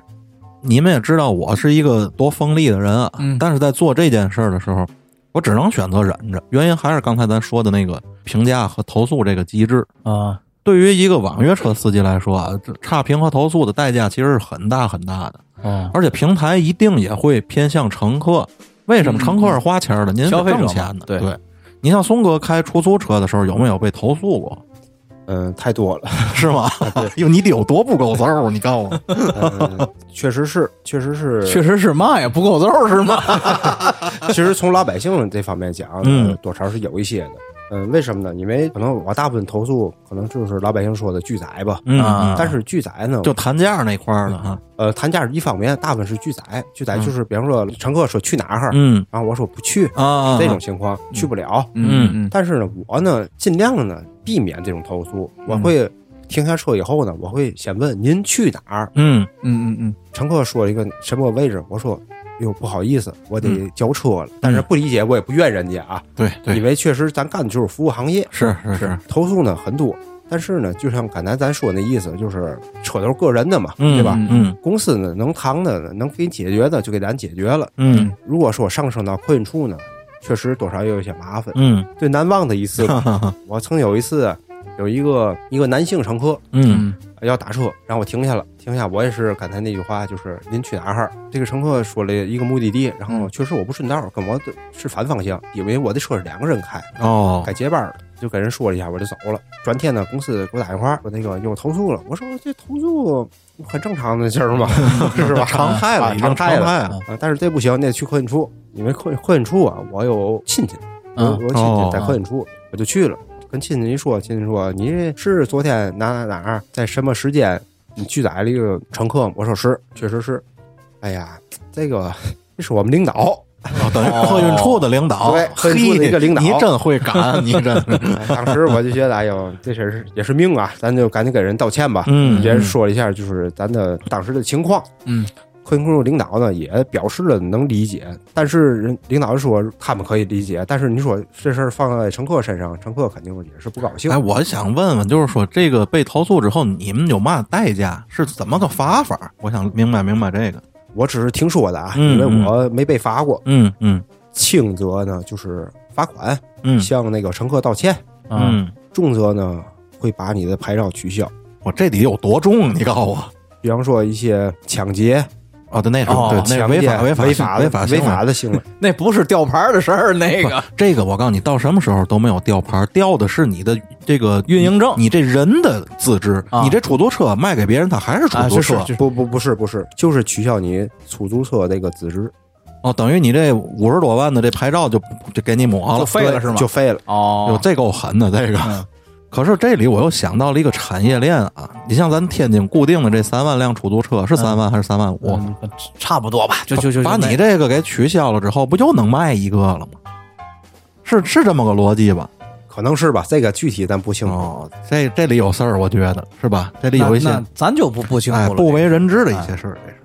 你们也知道我是一个多锋利的人啊，嗯但是在做这件事儿的时候，我只能选择忍着。原因还是刚才咱说的那个评价和投诉这个机制。嗯啊，对于一个网约车司机来说啊，这差评和投诉的代价其实是很大很大的，哦，而且平台一定也会偏向乘客。为什么嗯乘客是花钱的？您是消费挣钱的。对对，你像松哥开出租车的时候，有没有被投诉过？嗯，太多了。是吗？哟，你得有多不够揍？你告诉我。嗯，确实是，确实是，确实是嘛呀，不够揍是吗？其实从老百姓这方面讲，嗯呃多少是有一些的。嗯，为什么呢？因为可能我大部分投诉可能就是老百姓说的拒载吧，嗯，但是拒载呢，就谈价那块儿的哈，呃谈价是一方面，大部分是拒载，拒载就是比方说乘客说去哪儿，嗯然后我说不去，啊，这种情况去不了。嗯嗯但是呢，我呢尽量的呢避免这种投诉，我会停下车以后呢，我会先问您去哪儿。嗯嗯嗯嗯乘客说一个什么位置，我说。哟，不好意思，我得嗯交车了。但是不理解，我也不怨人家啊，对对因为确实咱干的就是服务行业，是是是，投诉呢很多。但是呢，就像刚才咱说那意思，就是车都是个人的嘛，嗯对吧？嗯公司呢能扛的能给你解决的就给咱解决了。嗯如果说上升到客运处呢，确实多少也有一些麻烦。嗯最难忘的一次，哈哈哈，我曾有一次有一个一个男性乘客嗯要打车，然后我停下了，停下，我也是刚才那句话，就是您去哪儿？这个乘客说了一个目的地，然后确实我不顺道，跟我是反方向，因为我的车是两个人开，哦该接班了，就跟人说了一下，我就走了。转天呢，公司给我打电话说那个又投诉了，我说这投诉很正常的事儿嘛，是吧？常态了，常态了。但是这不行，你得去客运处，因为客客运处啊，我有亲戚，我有亲哦戚在客运处，我就去了。跟亲戚一说，亲戚说你是昨天哪哪哪儿在什么时间你拒载了一个乘客吗？我说是，确实是。哎呀，这个这是我们领导，哦等于客运处的领导，对客运处的一个领导你真会赶，你真 当时我就觉得，哎呦，这事儿也是命啊，咱就赶紧给人道歉吧。嗯也说了一下，就是咱的当时的情况。嗯，客运处领导呢也表示了能理解，但是人领导说他们可以理解，但是你说这事儿放在乘客身上，乘客肯定也是不高兴。哎，我想问问，就是说这个被投诉之后，你们有嘛代价？是怎么个罚法？我想明白明白这个。我只是听说的啊，嗯因为我没被罚过。嗯嗯轻则呢就是罚款，嗯向那个乘客道歉；嗯，重则呢会把你的牌照取消。我这得有多重？你告诉我。比方说一些抢劫、哦，对，那是哦对，那是违法违法违法违法违法的。行为。那不是吊牌的事儿，那个这个我告诉你，到什么时候都没有吊牌，吊的是你的这个运营证你这人的资质。啊你这出租车卖给别人，他还是出租车。啊是是不不不是不是，就是取消你出租车这个资质，哦，等于你这五十多万的这牌照就就给你抹了就，废了是吗？就废了。哟哦，这够狠的这个。嗯可是这里我又想到了一个产业链啊，你像咱天津固定的这三万辆出租车是三万还是三万五？嗯差不多吧，就就就把你这个给取消了之后，不就能卖一个了吗？是是这么个逻辑吧？可能是吧，这个具体咱不清楚。哦，这这里有事儿，我觉得是吧？这里有一些咱就不不清楚了，哎不为人知的一些事儿。这是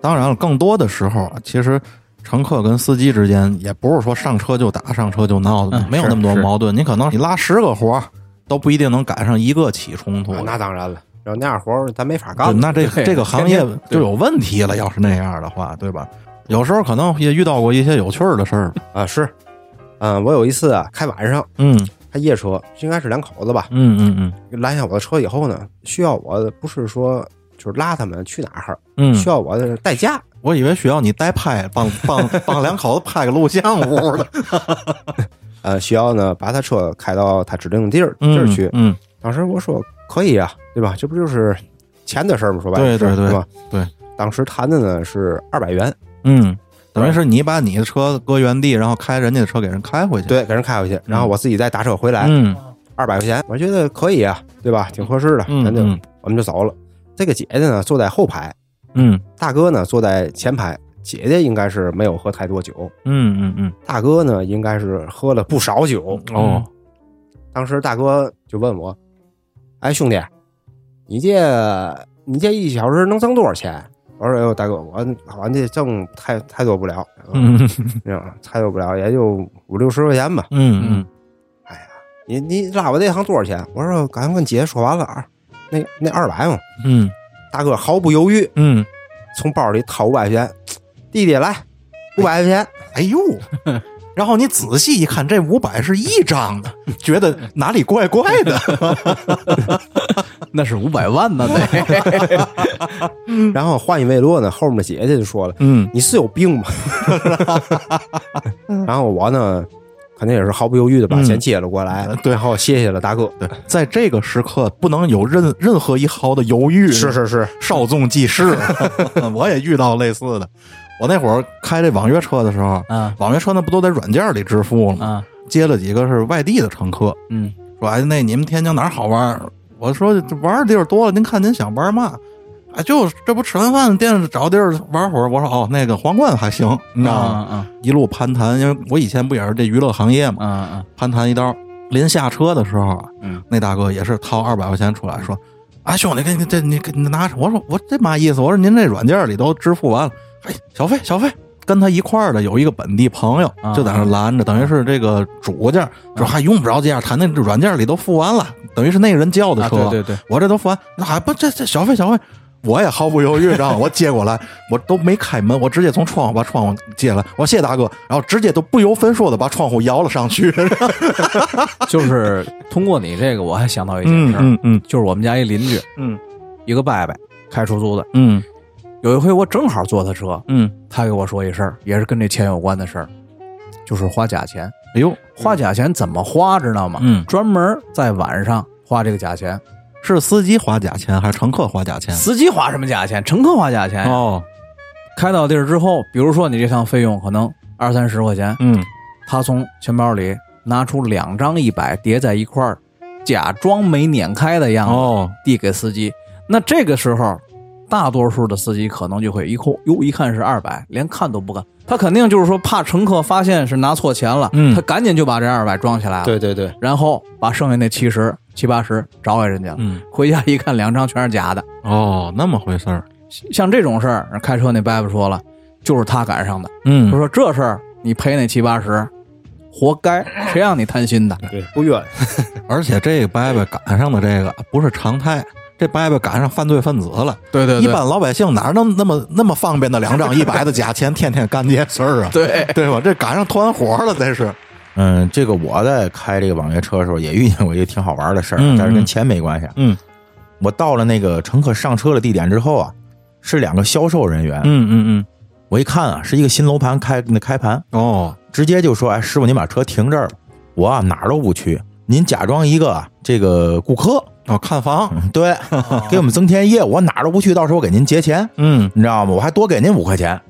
当然了，更多的时候啊，其实乘客跟司机之间也不是说上车就打、上车就闹的，嗯没有那么多矛盾。你可能你拉十个活儿，都不一定能赶上一个起冲突啊。那当然了，要那样活儿咱没法干那这这个行业就有问题了。要是那样的话，对吧？有时候可能也遇到过一些有趣儿的事儿。啊是，嗯，我有一次啊开晚上嗯开夜车，应该是两口子吧，嗯嗯嗯拦下我的车以后呢，需要我不是说就是拉他们去哪儿，嗯，需要我的代驾。我以为需要你代拍，帮帮帮两口子拍个录像屋的 呃，需要呢把他车开到他指定的地儿儿去。嗯，当时我说可以啊，对吧？这不就是钱的事儿吗？说白了是，对对对吧？对。当时谈的呢是二百元，嗯，等于是你把你的车搁原地，然后开人家的车给人开回去。，对，给人开回去，然后我自己再打车回来，嗯二百块钱，我觉得可以啊，对吧？挺合适的，咱就我们就走了。这个姐姐呢坐在后排，嗯大哥呢坐在前排。姐姐应该是没有喝太多酒，嗯嗯嗯，大哥呢应该是喝了不少酒。哦，当时大哥就问我：“哎，兄弟，你这你这一小时能挣多少钱？”我说：“哎呦，大哥，我我这挣太太多不了，嗯嗯，太多不了，也就五六十块钱吧。嗯嗯哎呀，你你拉我这行多少钱？我说刚跟姐说完了，啊那那二百嘛。嗯大哥毫不犹豫嗯，从包里掏五百块钱，弟弟来五百块钱。哎呦。然后你仔细一看，这五百是一张的，觉得哪里怪怪的。那是五百万呢，得 然后话音未落呢，后面的姐姐就说了嗯：“你是有病吗？”然后我呢，肯定也是毫不犹豫的把钱接了过来，嗯对然后谢谢了大哥。对，在这个时刻不能有任任何一毫的犹豫，是是是，稍纵即逝。我也遇到类似的。我那会儿开这网约车的时候，啊网约车那不都在软件里支付了吗？啊接了几个是外地的乘客，嗯说哎，那你们天津哪儿好玩？我说这玩的地儿多了，您看您想玩嘛？哎，就这不吃完饭店里找地儿玩会儿。我说哦，那个皇冠还行，你知道吗？嗯一路攀谈，因为我以前不也是这娱乐行业嘛，嗯嗯攀谈一刀。临下车的时候啊，嗯那大哥也是掏二百块钱出来说：“啊，兄弟，给你这你给你拿着。”我说我这嘛意思？我说您这软件里都支付完了，哎，小费小费。跟他一块儿的有一个本地朋友啊就在那拦着，等于是这个主家说还用不着这样，他那软件里都付完了，等于是那个人叫的啊，车。对对对，我这都付完，那还不这这小费小费，我也毫不犹豫，然后我接过来，我都没开门，我直接从窗户把窗户接了，我说谢大哥，然后直接都不由分说的把窗户摇了上去。就是通过你这个，我还想到一件事儿，嗯嗯嗯就是我们家一邻居，嗯一个伯伯开出租的，嗯有一回我正好坐他车，嗯，他给我说一事儿，也是跟这钱有关的事儿，就是花假钱。哎呦，花假钱怎么花，知道吗？嗯专门在晚上花这个假钱。是司机花假钱还是乘客花假钱？司机花什么假钱？乘客花假钱。哦，开到地儿之后，比如说你这趟费用可能二三十块钱，嗯他从钱包里拿出两张一百叠在一块儿，假装没碾开的样子，哦，递给司机。那这个时候，大多数的司机可能就会一扣，哟，一看是二百，连看都不看。他肯定就是说怕乘客发现是拿错钱了，嗯他赶紧就把这二百装起来了，对对对，然后把剩下那七十七八十找给人家了。嗯回家一看，两张全是假的。哦，那么回事儿。像这种事儿，开车那伯伯说了，就是他赶上的。嗯他说这事儿你赔那七八十，活该，谁让你贪心的？对不冤，而且这个伯伯赶上的这个不是常态，这伯伯赶上犯罪分子了。对对一般老百姓哪能那么那么方便的两张 一百的假钱，天天干这些事儿啊？对对吧？这赶上团伙了，这是。嗯，这个我在开这个网约车的时候也遇见过一个挺好玩的事儿，嗯但是跟钱没关系。嗯。我到了那个乘客上车的地点之后啊，是两个销售人员。嗯嗯嗯。我一看啊，是一个新楼盘开那开盘，嗯，哦，直接就说：“哎，师傅，您把车停这儿吧，我啊哪儿都不去，您假装一个啊这个顾客，哦，看房，嗯对，给我们增添业务，我哪儿都不去，到时候我给您结钱，嗯，你知道吗？我还多给您五块钱。”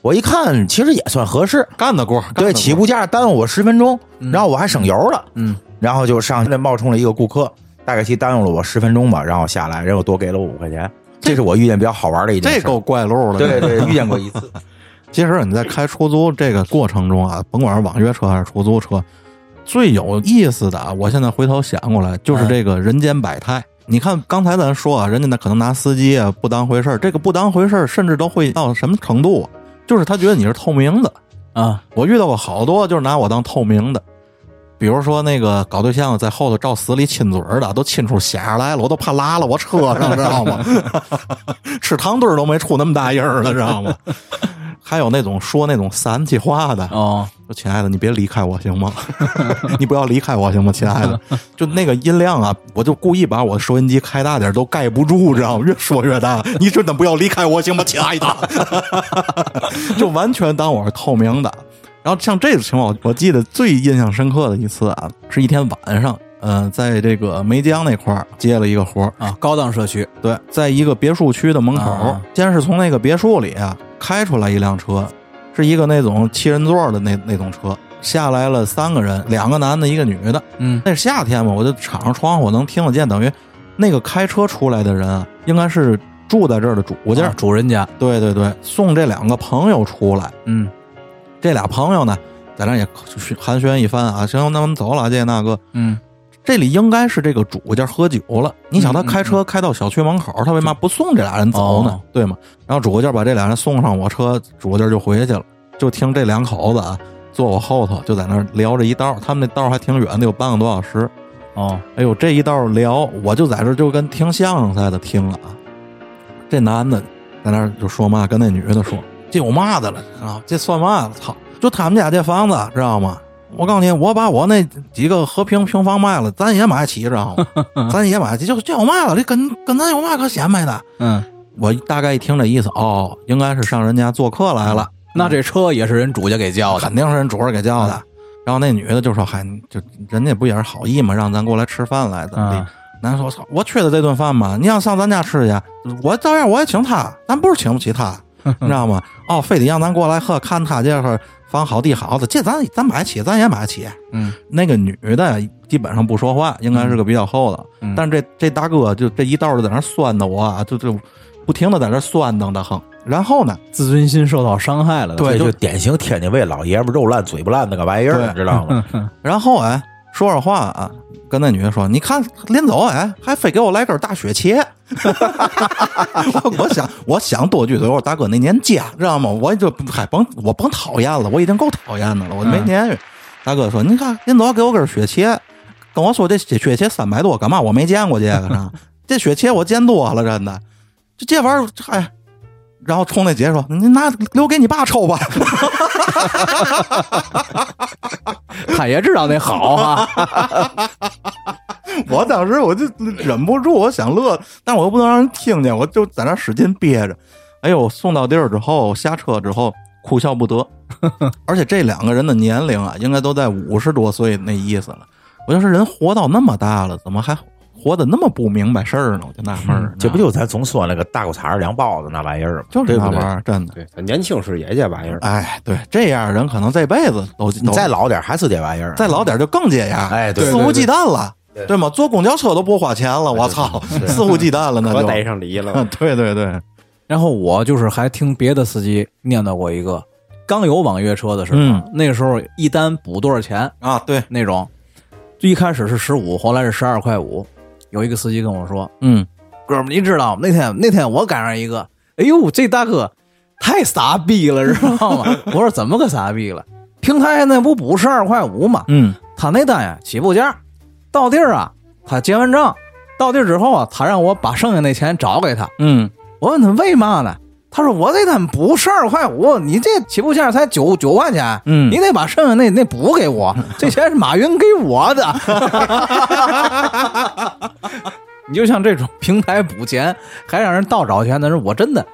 我一看，其实也算合适，干得过，对，起步价耽误我十分钟，然后我还省油了，嗯，然后就上去冒充了一个顾客，大概其耽误了我十分钟吧，然后下来，人又多给了我五块钱，这是我遇见比较好玩的一件事。这够怪路的。对对，遇见过一次。其实你在开出租这个过程中啊，甭管是网约车还是出租车，最有意思的啊，我现在回头想过来，就是这个人间百态。你看刚才咱说啊，人家那可能拿司机啊不当回事儿，这个不当回事儿，甚至都会到什么程度啊？就是他觉得你是透明的。啊，我遇到过好多就是拿我当透明的，比如说那个搞对象在后头照死里亲嘴儿的，都亲出血来了，我都怕拉了我车上，知道吗？吃糖墩儿都没出那么大印儿了，知道吗？还有那种说那种散气话的，哦，说亲爱的，你别离开我行吗？你不要离开我行吗，亲爱的？就那个音量啊，我就故意把我收音机开大点，都盖不住，知道吗？越说越大。你真的不要离开我行吗，亲爱的？就完全当我是透明的。然后像这种情况，我记得最印象深刻的一次啊，是一天晚上，嗯、在这个梅江那块儿接了一个活儿，啊，高档社区，对，在一个别墅区的门口，啊。先是从那个别墅里啊开出来一辆车，是一个那种七人座的那那种车，下来了三个人，两个男的，一个女的。嗯。那是夏天嘛，我就敞着窗户我能听得见，等于那个开车出来的人啊，应该是住在这儿的主家。啊主人家，对对对，送这两个朋友出来，嗯这俩朋友呢，在那也寒暄一番啊，行，那我们走了，这那个。嗯这里应该是这个主家喝酒了。你想他开车开到小区门口，他为嘛不送这俩人走呢？哦对吗？然后主家把这俩人送上我车，主家就回去了。就听这两口子啊，坐我后头就在那聊着一道，他们那道还挺远的，有半个多小时。哦，哎呦，这一道聊，我就在这就跟听相声似的听了啊。这男的在那就说嘛，跟那女的说，这有嘛的了啊？这算嘛了？操！就他们家这房子，知道吗？我告诉你，我把我那几个和平平房卖了，咱也买起，知道吗？咱也买起，就这有嘛了？这跟跟咱有嘛可显摆的？嗯，我大概一听这意思，哦，应该是上人家做客来了，那这车也是人主家给叫的肯定是人主人给叫的。然后那女的就说：“嗨，就人家不也是好意嘛，让咱过来吃饭来，怎么的？”嗯男的说：“操，我缺的这顿饭嘛，你想上咱家吃去，我照样我也请他，咱不是请不起他。你 知道吗？哦，非得让咱过来呵，看他这会儿房好地好的，这咱咱买得起，咱也买得起。嗯那个女的基本上不说话，应该是个比较厚的，嗯但是这这大哥就这一道就在那酸的我啊，就就不停的在那酸瞪的哼。然后呢，自尊心受到伤害了。这对就就典型天津卫老爷们儿肉烂嘴不烂那个玩意儿，你知道吗？然后哎，说着话啊，跟那女的说：“你看临走哎，还非给我来根大雪茄。我 ”我想，我想多句嘴，我说大哥那年假，知道吗？我就还甭我甭讨厌了，我已经够讨厌的了，我没年月。大哥说：“你看临走给我根雪茄，跟我说这雪茄三百多，干嘛？我没见过这个呢。这雪茄我见多了，真的。就这玩意儿，哎。”然后冲那姐说：“你拿留给你爸抽吧。”他也知道那好啊。我当时我就忍不住，我想乐，但我又不能让人听见，我就在那使劲憋着。哎呦，送到地儿之后，下车之后哭笑不得，而且这两个人的年龄啊，应该都在五十多岁那意思了。我就是人活到那么大了，怎么还活得那么不明白事儿呢？我就纳闷儿，这不就咱总说那个大裤衩儿凉包子那玩意儿吗？就是那玩意儿，真的。对，年轻时也这玩意儿，哎，对，这样人可能这辈子都你再老点还是这玩意儿。再老点就更这样，哎对肆无忌惮了，对吗？坐公交车都不花钱了，我操，肆无忌惮了，那就可逮上梨了。对对对，然后我就是还听别的司机念叨过一个，刚有网约车的时候，嗯那个时候一单补多少钱啊，对，那种，最一开始是十五，后来是十二块五。有一个司机跟我说嗯，：“哥们儿，你知道吗？那天那天我赶上一个，哎呦，这大哥太傻逼了，知道吗？” 我说：“怎么个傻逼了？平台那不补十二块五吗？嗯他那单呀起步价，到地儿啊，他结完账，到地儿之后啊，他让我把剩下那钱找给他。嗯我问他为嘛呢？他说我这单补十二块五，你这起步价才九九块钱，嗯你得把剩下那那补给我，这钱是马云给我的。你就像这种平台补钱还让人倒找钱的人，我真的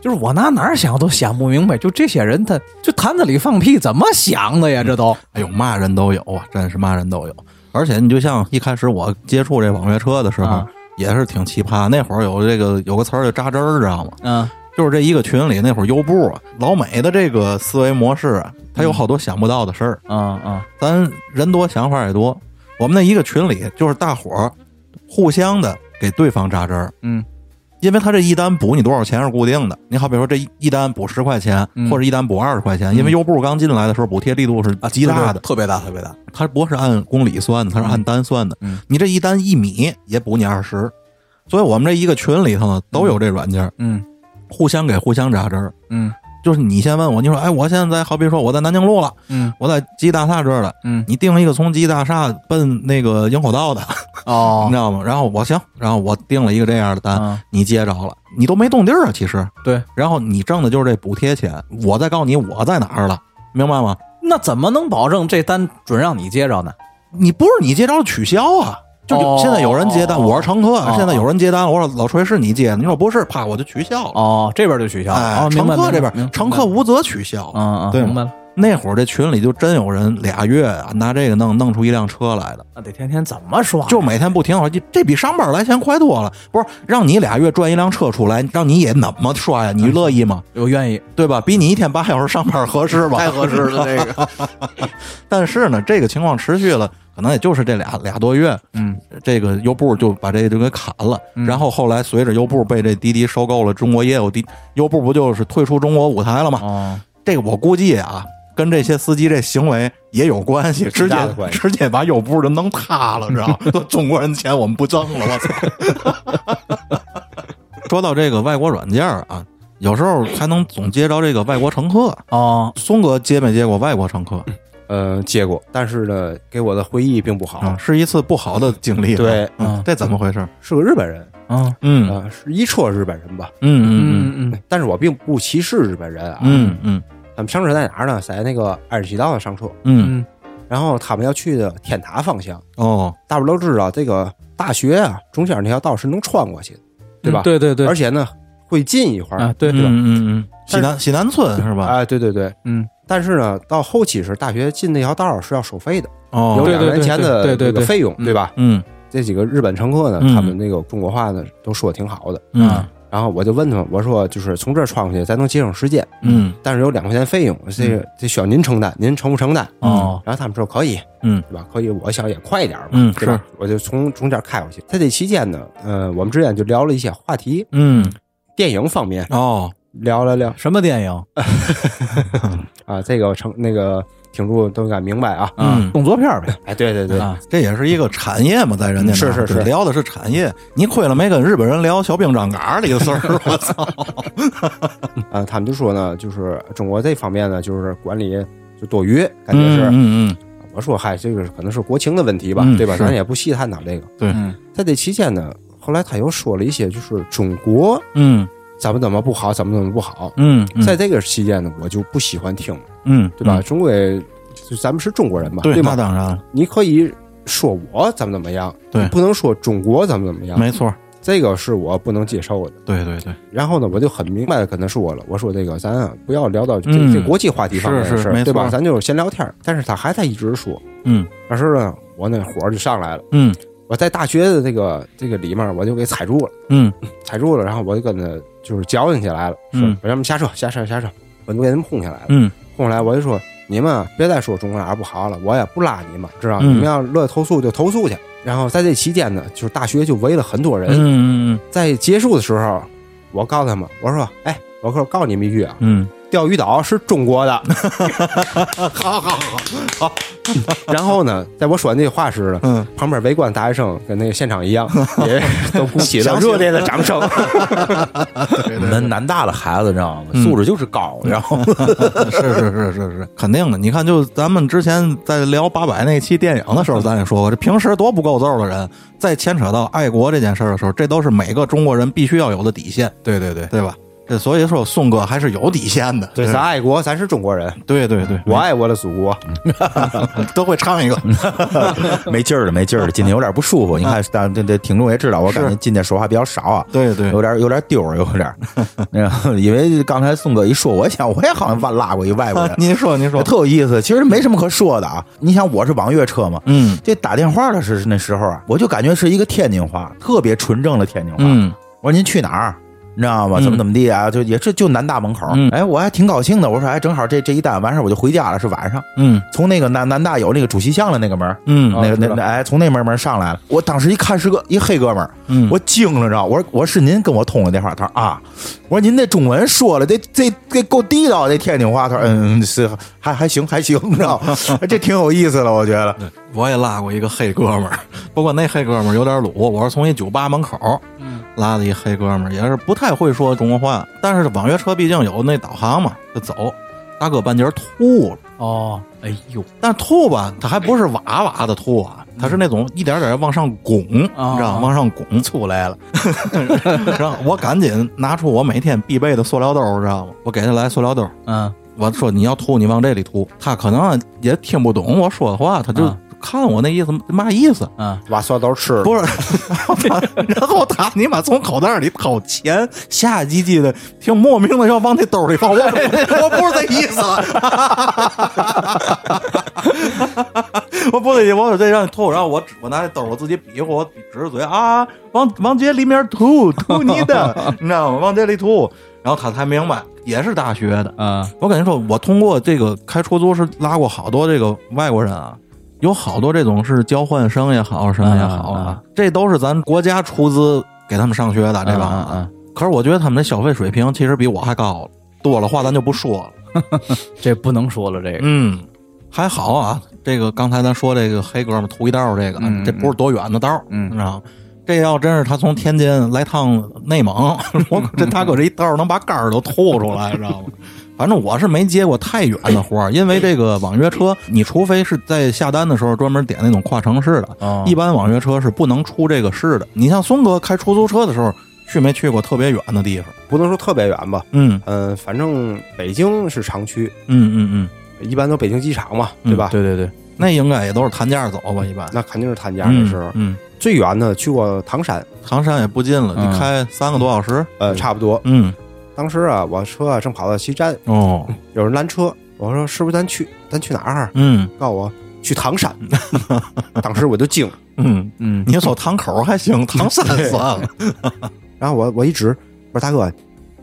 就是我拿哪儿想都想不明白，就这些人他就坛子里放屁怎么想的呀？这都哎呦，嘛人都有啊，真是嘛人都有。而且你就像一开始我接触这网约车的时候，啊也是挺奇葩。那会儿有这个有个词儿叫扎针儿，知道吗？嗯就是这一个群里那会儿优步啊，老美的这个思维模式啊，他有好多想不到的事儿。嗯嗯。咱人多想法也多，我们那一个群里就是大伙儿互相的给对方扎针儿，嗯。因为他这一单补你多少钱是固定的。你好比说这一一单补十块钱，嗯。或者一单补二十块钱，因为优步刚进来的时候补贴力度是极大的，特别大特别大。它不是按公里算的，它是按单算的。嗯。你这一单一米也补你二十，所以我们这一个群里头呢都有这软件，嗯互相给互相扎针儿。嗯就是你先问我，你说，哎，我现在好比说我在南京路了，嗯我在吉大厦这儿了，嗯你定一个从吉大厦奔那个营口道的，哦 你知道吗？然后我行，然后我定了一个这样的单，嗯你接着了，你都没动地儿啊，其实。对，然后你挣的就是这补贴钱，我再告诉你我在哪儿了，明白吗？那怎么能保证这单准让你接着呢？你不是你接着取消啊？就有、哦现在有人接单，我是乘客，哦现在有人接单了，我说老锤是你接的，你说不是，啪我就取消了。哦，这边就取消了。哎，哦，乘客这边乘客无责取消。嗯嗯，对明白了。那会儿这群里就真有人俩月啊，拿这个弄弄出一辆车来的，那得天天怎么刷？就每天不停说，这这比上班来钱快多了。不是让你俩月赚一辆车出来，让你也那么刷呀？你乐意吗？我愿意，对吧？比你一天八小时上班合适吧？太合适了这个。但是呢，这个情况持续了，可能也就是这俩俩多月，嗯这个优步就把这个就给砍了。嗯然后后来随着优步被这滴滴收购了中国业务，滴优步不就是退出中国舞台了吗？哦，这个我估计啊，跟这些司机这行为也有关系，直接直接把优步就弄塌了，知道吗？说中国人钱我们不挣了，我操！说到这个外国软件啊，有时候还能总接着这个外国乘客。啊，松哥接没接过外国乘客呃，接过，但是呢，给我的回忆并不好。啊？是一次不好的经历。对嗯嗯，这怎么回事？是个日本人嗯嗯啊、是一车日本人吧？嗯嗯嗯嗯但是我并不歧视日本人啊。嗯嗯他们上车在哪儿呢？在那个二十七道上上车，嗯嗯然后他们要去的天塔方向。哦大伙儿都知道，这个大学啊，中间那条道是能穿过去的，对吧？对对对，而且呢，会近一会儿。啊，对吧？嗯嗯，西南西南村是吧？哎，对对对。嗯，但是呢，到后期是大学进那条道是要收费的，哦，有两元钱的这个费用，嗯对吧？嗯这几个日本乘客呢，嗯他们那个中国话呢都说的挺好的。嗯啊然后我就问他们，我说就是从这儿穿过去，咱能节省时间，嗯但是有两块钱费用，这个这需要您承担，您承不承担？哦，然后他们说可以，嗯对吧？可以，我想也快一点嘛，嗯对吧？我就从中间开过去。在这期间呢，呃，我们之间就聊了一些话题，嗯电影方面哦聊聊聊什么电影 啊，这个成那个听众都应该明白啊。啊嗯？动作片呗哎，对对对，啊，这也是一个产业嘛，在人家是是是聊的是产业。你亏了没跟日本人聊小兵张嘎里的事儿？我操！啊，他们就说呢，就是中国这方面呢，就是管理就多余，感觉是。嗯嗯我说嗨，这个可能是国情的问题吧，对吧？咱也不细探讨这个。对嗯在这期间呢，后来他又说了一些，就是中国嗯怎么怎么不好，怎么怎么不好。嗯嗯，在这个期间呢，我就不喜欢听，嗯对吧？？中国就咱们是中国人嘛，对，那吗？当然，你可以说我怎么怎么样，对不能说中国怎么怎么样，没错，这个是我不能接受的。对对对，然后呢，我就很明白的跟他说了，我说这个咱啊不要聊到这、嗯这国际话题方面的事儿，是是对吧？咱就是闲聊天儿。但是他还在一直说，嗯当时呢，我那火就上来了。嗯我在大学的这个这个里面，我就给踩住了，嗯踩住了，然后我就跟他就是矫情起来了，说嗯让他们下车，下车，下车，我就给他们轰下来了。嗯轰下来，我就说你们啊别再说中国哪儿不好了，我也不拉你们，知道？嗯你们要乐意投诉就投诉去。然后在这期间呢，就是大学就围了很多人。嗯嗯在结束的时候，我告诉他们，我说：“哎，我可告诉你们一句啊，嗯钓鱼岛是中国的。好好好好，”然后呢，在我说完这话时呢，嗯，旁边围观大学生跟那个现场一样，也都鼓起了热烈的掌声。你们南大的孩子知道吗？嗯素质就是高，然后 是是是是是，肯定的。你看，就咱们之前在聊八百那期电影的时候，咱也说过，这平时多不够揍的人，在牵扯到爱国这件事儿的时候，这都是每个中国人必须要有的底线，对对对，对吧？这所以说，宋哥还是有底线的。对，咱爱国，咱是中国人，对对对，我爱我的祖国。都会唱一个。没劲儿了，没劲儿了，今天有点不舒服。你看，但这这听众也知道，我感觉今天说话比较少啊。对对，有点有点丢，有点。然 后因为刚才宋哥一说，我想我也好像拉拉过一外国人，您说您说，特有意思。其实没什么可说的啊。你想，我是网约车嘛，嗯这打电话的是那时候啊，我就感觉是一个天津话，特别纯正的天津话。嗯我说您去哪儿？你知道吗？嗯怎么怎么地啊？就也是就南大门口。嗯哎，我还挺高兴的。我说哎，正好这这一单完事儿我就回家了，是晚上。嗯从那个南南大有那个主席巷的那个门，嗯那个那那哎，从那门门上来了。我当时一看是个一黑哥们儿，嗯我惊了，知道？我说我是您跟我通的电话，他说啊，我说您这中文说了，这这这够地道，这天津话。他说嗯是还还行还行，你知道？这挺有意思的，我觉得。我也拉过一个黑哥们儿，不过那黑哥们儿有点鲁。我是从一酒吧门口，拉的一黑哥们儿，也是不太会说中国话，但是网约车毕竟有那导航嘛，就走。大哥半截儿吐了，哦，哎呦，但吐吧，他还不是哇哇的吐啊，他是那种一点点往上拱，你知啊道吗？往上拱出来了。然后我赶紧拿出我每天必备的塑料兜儿，知道吗？我给他来塑料兜儿，嗯我说你要吐，你往这里吐。他可能也听不懂我说的话，他就啊看我那意思嘛意思。嗯，把塑料兜吃了，不是，然后他你妈从口袋里掏钱，下唧唧的，挺莫名的要往那兜里放。我 我不是这意思，我不是，我说这让你吐，然后我我拿那兜我自己比划，我指着嘴啊，往往这里面吐，吐你的，你知道吗？往这里吐，然后他才明白，也是大学的。嗯我跟你说，我通过这个开出租是拉过好多这个外国人啊，有好多这种是交换生也好，什么也好啊，这都是咱国家出资给他们上学的对吧啊。嗯嗯可是我觉得他们的消费水平其实比我还高了，多了话咱就不说了。这不能说了，这个，嗯，还好啊，这个刚才咱说这个黑哥们土一道这个，嗯这不是多远的道，嗯你知道吗？这要真是他从天津来趟内蒙，我这大哥这一道能把肝儿都吐出来，知道吗？反正我是没接过太远的活儿，因为这个网约车，你除非是在下单的时候专门点那种跨城市的，哦一般网约车是不能出这个市的。你像松哥开出租车的时候，去没去过特别远的地方？不能说特别远吧。嗯嗯，反正北京是常区，嗯嗯嗯，一般都北京机场嘛，嗯对吧？对对对，那应该也都是谈价走吧，一般。那肯定是谈价的时候。嗯，嗯最远的去过唐山，唐山也不近了，嗯你开三个多小时。呃，差不多。嗯，当时啊，我车啊正跑到西站，哦，有人拦车，我说是不是咱去？咱去哪儿？嗯告诉我去唐山。当时我就惊，嗯，嗯你说堂口还行，唐山算了。然后我我一指，我说大哥，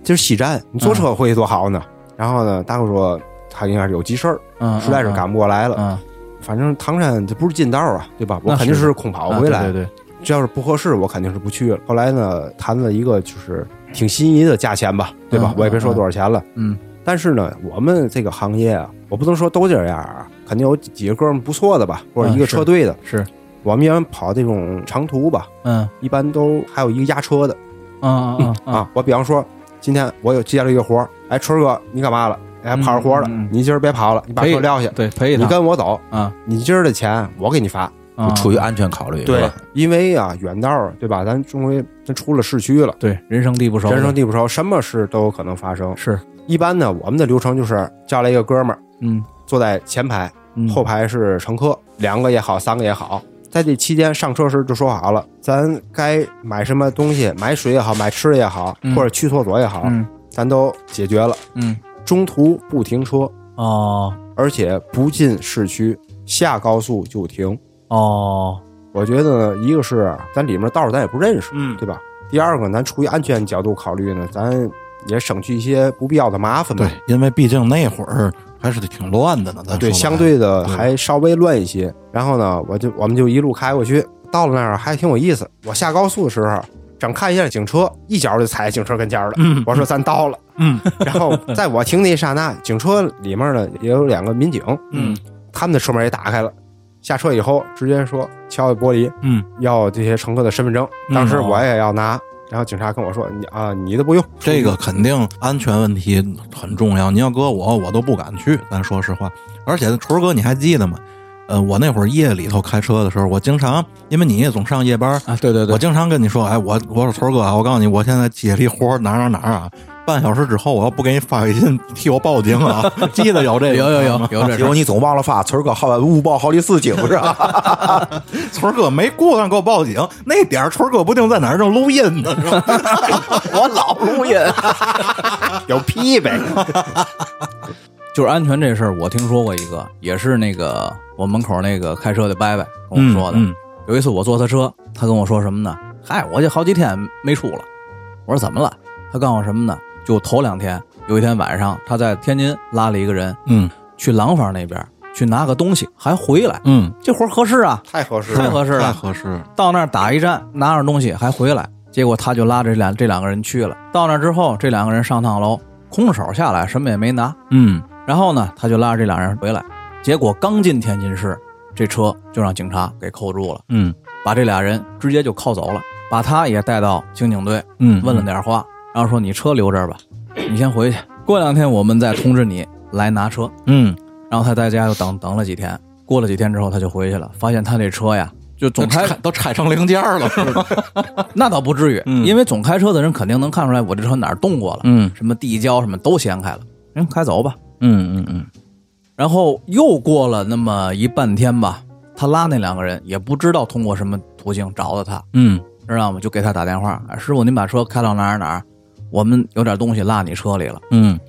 这是西站，你坐车回去多好呢。然后呢，大哥说他应该是有急事儿，嗯，实在是赶不过来了。嗯，反正唐山这不是近道啊，对吧？我肯定是空跑回来。啊对对对，这要是不合适，我肯定是不去了。后来呢，谈了一个就是挺心仪的价钱吧，对吧？嗯我也别说多少钱了。嗯但是呢，我们这个行业啊，我不能说都这样啊，肯定有几个哥们不错的吧，或者一个车队的。是，我们一般跑这种长途吧，嗯一般都还有一个压车的啊。我比方说，今天我有接了一个活儿，哎，春儿哥，你干嘛了？哎，跑着活儿了，嗯嗯嗯你今儿别跑了，你把可以车撂下，对，赔一你，跟我走，啊你今儿的钱我给你发。啊，出于安全考虑，对吧？，因为啊，远道儿对吧？咱终归咱出了市区了。对人生地不熟，人生地不熟，什么事都有可能发生。是一般呢，我们的流程就是叫来一个哥们儿嗯坐在前排，嗯后排是乘客，两个也好，三个也好。在这期间上车时就说好了，咱该买什么东西，买水也好，买吃的也好，嗯或者去厕所也好，嗯咱都解决了。嗯中途不停车，哦而且不进市区，下高速就停。哦我觉得呢，一个是咱里面道儿咱也不认识，嗯对吧？第二个，咱出于安全角度考虑呢，咱也省去一些不必要的麻烦嘛对。，因为毕竟那会儿还是挺乱的呢，咱对，相对的还稍微乱一些。然后呢，我就我们就一路开过去，到了那儿还挺有意思。我下高速的时候，正看一下警车，一脚就踩警车跟前了。嗯我说咱到了。嗯 然后在我停那一刹那，警车里面呢也有两个民警，嗯他们的车门也打开了。下车以后，直接说敲开玻璃，嗯，要这些乘客的身份证。嗯当时我也要拿，然后警察跟我说：“你啊，你的不用。”这个肯定安全问题很重要。你要搁我，我都不敢去。咱说实话，而且春儿哥，你还记得吗？呃，我那会儿夜里头开车的时候，我经常因为你也总上夜班，啊，对对对我，经常跟你说，哎，我我说春儿哥啊，我告诉你，我现在接了一活儿哪儿哪儿哪儿啊，半小时之后我要不给你发微信，替我报警啊！记得有这个有有有有这结果你总忘了发村儿哥好误报好几次警是吧？春儿哥没顾上给我报警，那点儿春儿哥不定在哪儿正录音呢，是吧？我老录音，有屁呗！就是安全这事儿，我听说过一个，也是那个我门口那个开车的伯伯跟我说的。嗯有一次我坐他车，他跟我说什么呢？嗨，我这好几天没出了。我说怎么了？他告诉我什么呢？就头两天，有一天晚上，他在天津拉了一个人嗯去廊坊那边去拿个东西，还回来，嗯，这活儿合适啊，太合适了。太合适了。太合适。到那儿打一站，拿着东西还回来，结果他就拉着这两这两个人去了。到那儿之后，这两个人上趟楼，空手下来，什么也没拿。嗯然后呢，他就拉着这俩人回来，结果刚进天津市，这车就让警察给扣住了，嗯。把这俩人直接就铐走了，把他也带到刑警队嗯，问了点话，然后说你车留这儿吧，你先回去，过两天我们再通知你来拿车。嗯，然后他在家又等等了几天，过了几天之后他就回去了，发现他这车呀，就总开都拆成零件了，是吧？那倒不至于，嗯。因为总开车的人肯定能看出来我这车哪儿动过了，嗯。什么地胶什么都掀开了，嗯，开走吧。嗯嗯嗯然后又过了那么一半天吧，他拉那两个人也不知道通过什么途径找到他，嗯知道吗？就给他打电话，哎，师傅，您把车开到哪儿哪儿，我们有点东西落你车里了。嗯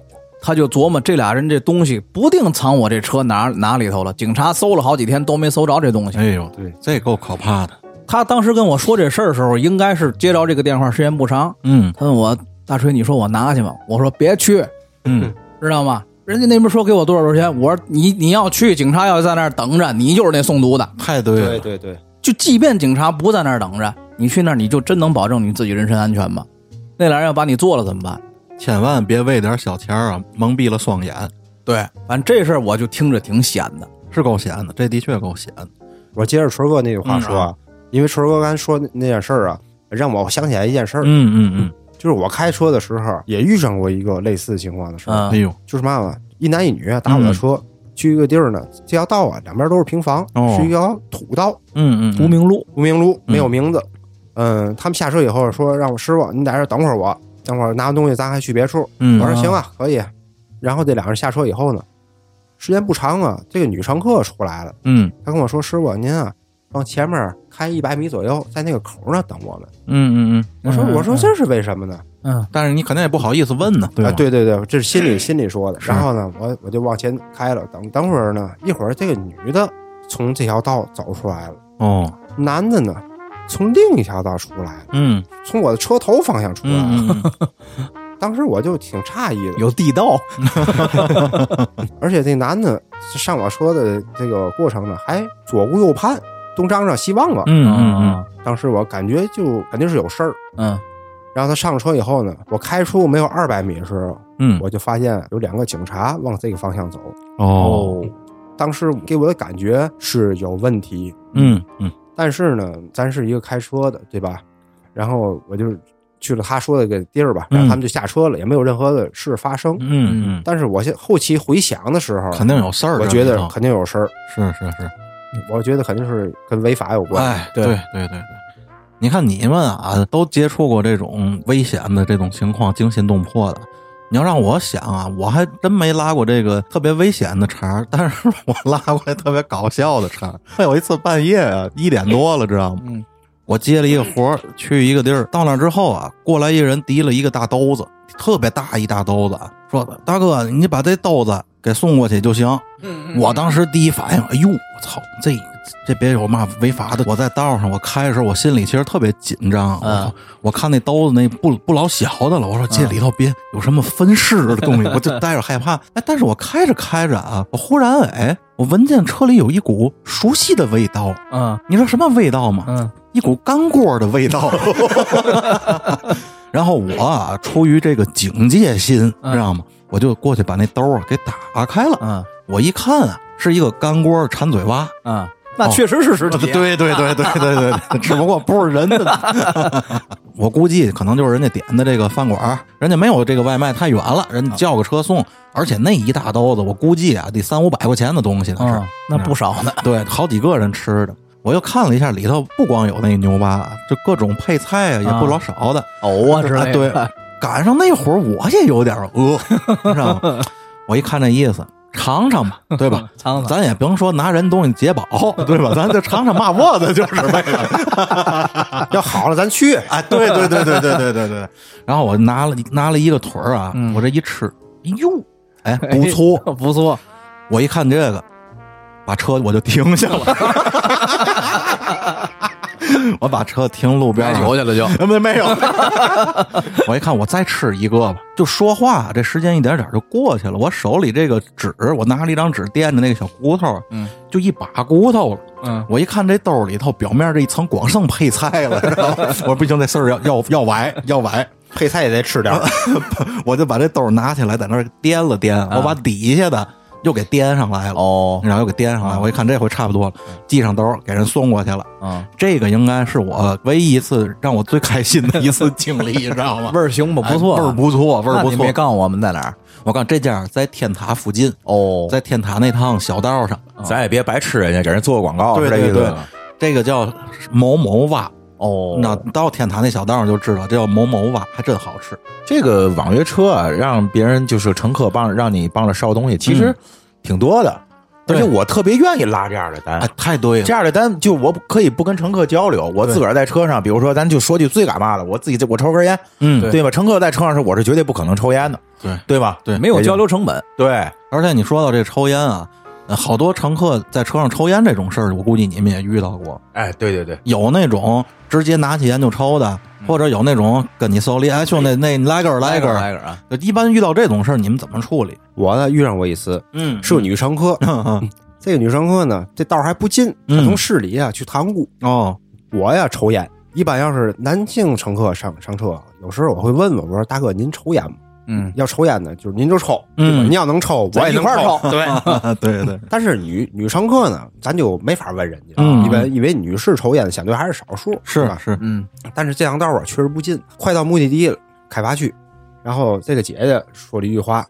他就琢磨这俩人这东西不定藏我这车哪哪里头了，警察搜了好几天都没搜着这东西。哎呦，对，这够可怕的。他当时跟我说这事儿的时候，应该是接着这个电话时间不长，嗯他问我大锤，你说我拿去吗？我说别去，嗯知道吗？人家那边说给我多少多少钱，我说你你要去，警察要在那儿等着，你就是那送毒的。太对了。对对对，就即便警察不在那儿等着，你去那儿，你就真能保证你自己人身安全吗？那俩人要把你做了怎么办？千万别为点小钱啊蒙蔽了双眼，对，反正这事儿我就听着挺险的。是够险的，这的确够险。我接着春哥那句话说啊，因为春哥刚才说那件事儿啊，让我想起来一件事儿，嗯嗯就是我开车的时候也遇上过一个类似情况的事儿，嗯，哎嗯，呦，就是嘛嘛，一男一女啊打我的车。去一个地儿呢，这条道啊，两边都是平房，哦。是一条土道，嗯嗯，无名路，无名路，没有名字。嗯，他们下车以后说让我师傅，你在这儿等会儿我，等会儿拿完东西咱还去别处。嗯，我说行啊，可以。然后这两人下车以后呢，时间不长啊，这个女乘客出来了，嗯。她跟我说：“师傅，您啊，往前面开一百米左右，在那个口那儿等我们。嗯嗯嗯，”我说：“我说这是为什么呢？”嗯但是你肯定也不好意思问呢，对吧？啊，，对对对，这是心里心里说的。然后呢，我我就往前开了，等等会儿呢，一会儿这个女的从这条道走出来了，哦，男的呢从另一条道出来了，嗯从我的车头方向出来了。当时我就挺诧异的，有地道 而且这男的上我车的这个过程呢，还左顾右盼，东张张西望了。嗯嗯嗯。当时我感觉就肯定是有事儿。嗯。然后他上车以后呢，我开出没有二百米的时候，嗯，我就发现有两个警察往这个方向走。哦，当时给我的感觉是有问题，嗯嗯。但是呢，咱是一个开车的，对吧？然后我就去了他说的那个地儿吧，然后他们就下车了，也没有任何的事发生。嗯嗯，但是我现后期回想的时候，肯定有事儿，我觉得肯定有事儿，是是是，我觉得肯定是跟违法有关。哎，对对对对对。你看你们啊，都接触过这种危险的这种情况，惊心动魄的。你要让我想啊，我还真没拉过这个特别危险的茬儿，但是 我拉过特别搞笑的茬儿。还有一次半夜啊，一点多了，知道吗？嗯我接了一个活儿，去一个地儿，到那之后啊，过来一人提了一个大兜子，特别大一大兜子，说：“大哥，你把这兜子给送过去就行。”我当时第一反应，哎呦，我操，这这别有嘛违法的！我在道上，我开的时候，我心里其实特别紧张。我操！我看那兜子那不不老小的了，我说这里头别有什么分尸的东西，我就待着害怕。哎，但是我开着开着啊，我忽然哎，我闻见车里有一股熟悉的味道。嗯你知道什么味道吗？嗯一股干锅的味道。然后我啊，出于这个警戒心，嗯知道吗？我就过去把那兜儿给打开了。嗯我一看啊，是一个干锅馋嘴蛙。嗯，那确实是尸体。对对对对对对对，只不过不是人的。我估计可能就是人家点的这个饭馆儿，人家没有这个外卖太远了，人家叫个车送，而且那一大兜子，我估计啊得三五百块钱的东西呢是。嗯，那不少呢。对，好几个人吃的。我又看了一下，里头不光有那牛蛙，就各种配菜啊，也不老少的。藕啊之类的。对，赶上那会儿我也有点饿，知道吗？我一看这意思，尝尝吧，对吧？尝尝咱也甭说拿人东西解饱，对吧？咱就尝尝嘛窝子，就是为了。要好了咱去。哎，对对对对对对对对。然后我拿了拿了一个腿儿啊，我这一吃，哎呦，哎，不错，不错。我一看这个，把车我就停下了，我把车停路边上买酒去了就。没没有，我一看我再吃一个吧，就说话，这时间一点点就过去了。我手里这个纸，我拿了一张纸垫着那个小骨头，嗯，就一把骨头了。嗯，我一看这兜里头表面这一层光剩配菜了，知道吗？我说不行，这事儿要要要崴要崴，配菜也得吃点儿。我就把这兜拿起来，在那儿掂了掂，我把底下的又给颠上来了。哦，然后又给颠上来，我一看这回差不多了，系上兜给人送过去了。嗯，这个应该是我唯一一次让我最开心的一次经历，你知道吗？味儿行不？不错，味儿不错，味儿不错那你没。告诉我们在哪儿？我告诉你这家在天塔附近，哦，在天塔那趟小道上。咱也别白吃人家，给人做个广告，对对对，这个叫某某蛙。哦，那到天坛那小道上就知道，这叫某某蛙，还真好吃。这个网约车啊，让别人就是乘客帮让你帮着捎东西，其实挺多的。而且我特别愿意拉这样的单哎，，太对了，这样的单就我可以不跟乘客交流，我自个儿在车上，比如说咱就说句最干嘛的，我自己这我抽根烟，嗯，对吧？乘客在车上是，我是绝对不可能抽烟的，对对吧？对没有交流成本。对，而且你说到这抽烟啊，呃好多乘客在车上抽烟这种事儿，我估计你们也遇到过。哎，对对对，有那种直接拿起烟就抽的，或者有那种跟你手里，哎兄弟，那你来根儿来根儿。来个啊！就一般遇到这种事儿，你们怎么处理？我呢遇上过一次，嗯是个女乘客。这个女乘客呢，这道儿还不近，她嗯从市里啊去塘沽。哦，我呀抽烟，一般要是男性乘客上上车，有时候我会问问我说：“大哥，您抽烟吗？嗯，要抽烟呢，就是您就抽，对吧？嗯您要能抽，我也能一块抽。对。对对，但是女女乘客呢，咱就没法问人家，嗯因为因为女士抽烟的相对还是少数，是吧？是是，嗯，但是这趟道啊确实不近，快到目的地了，开发区。然后这个姐姐说了一句话，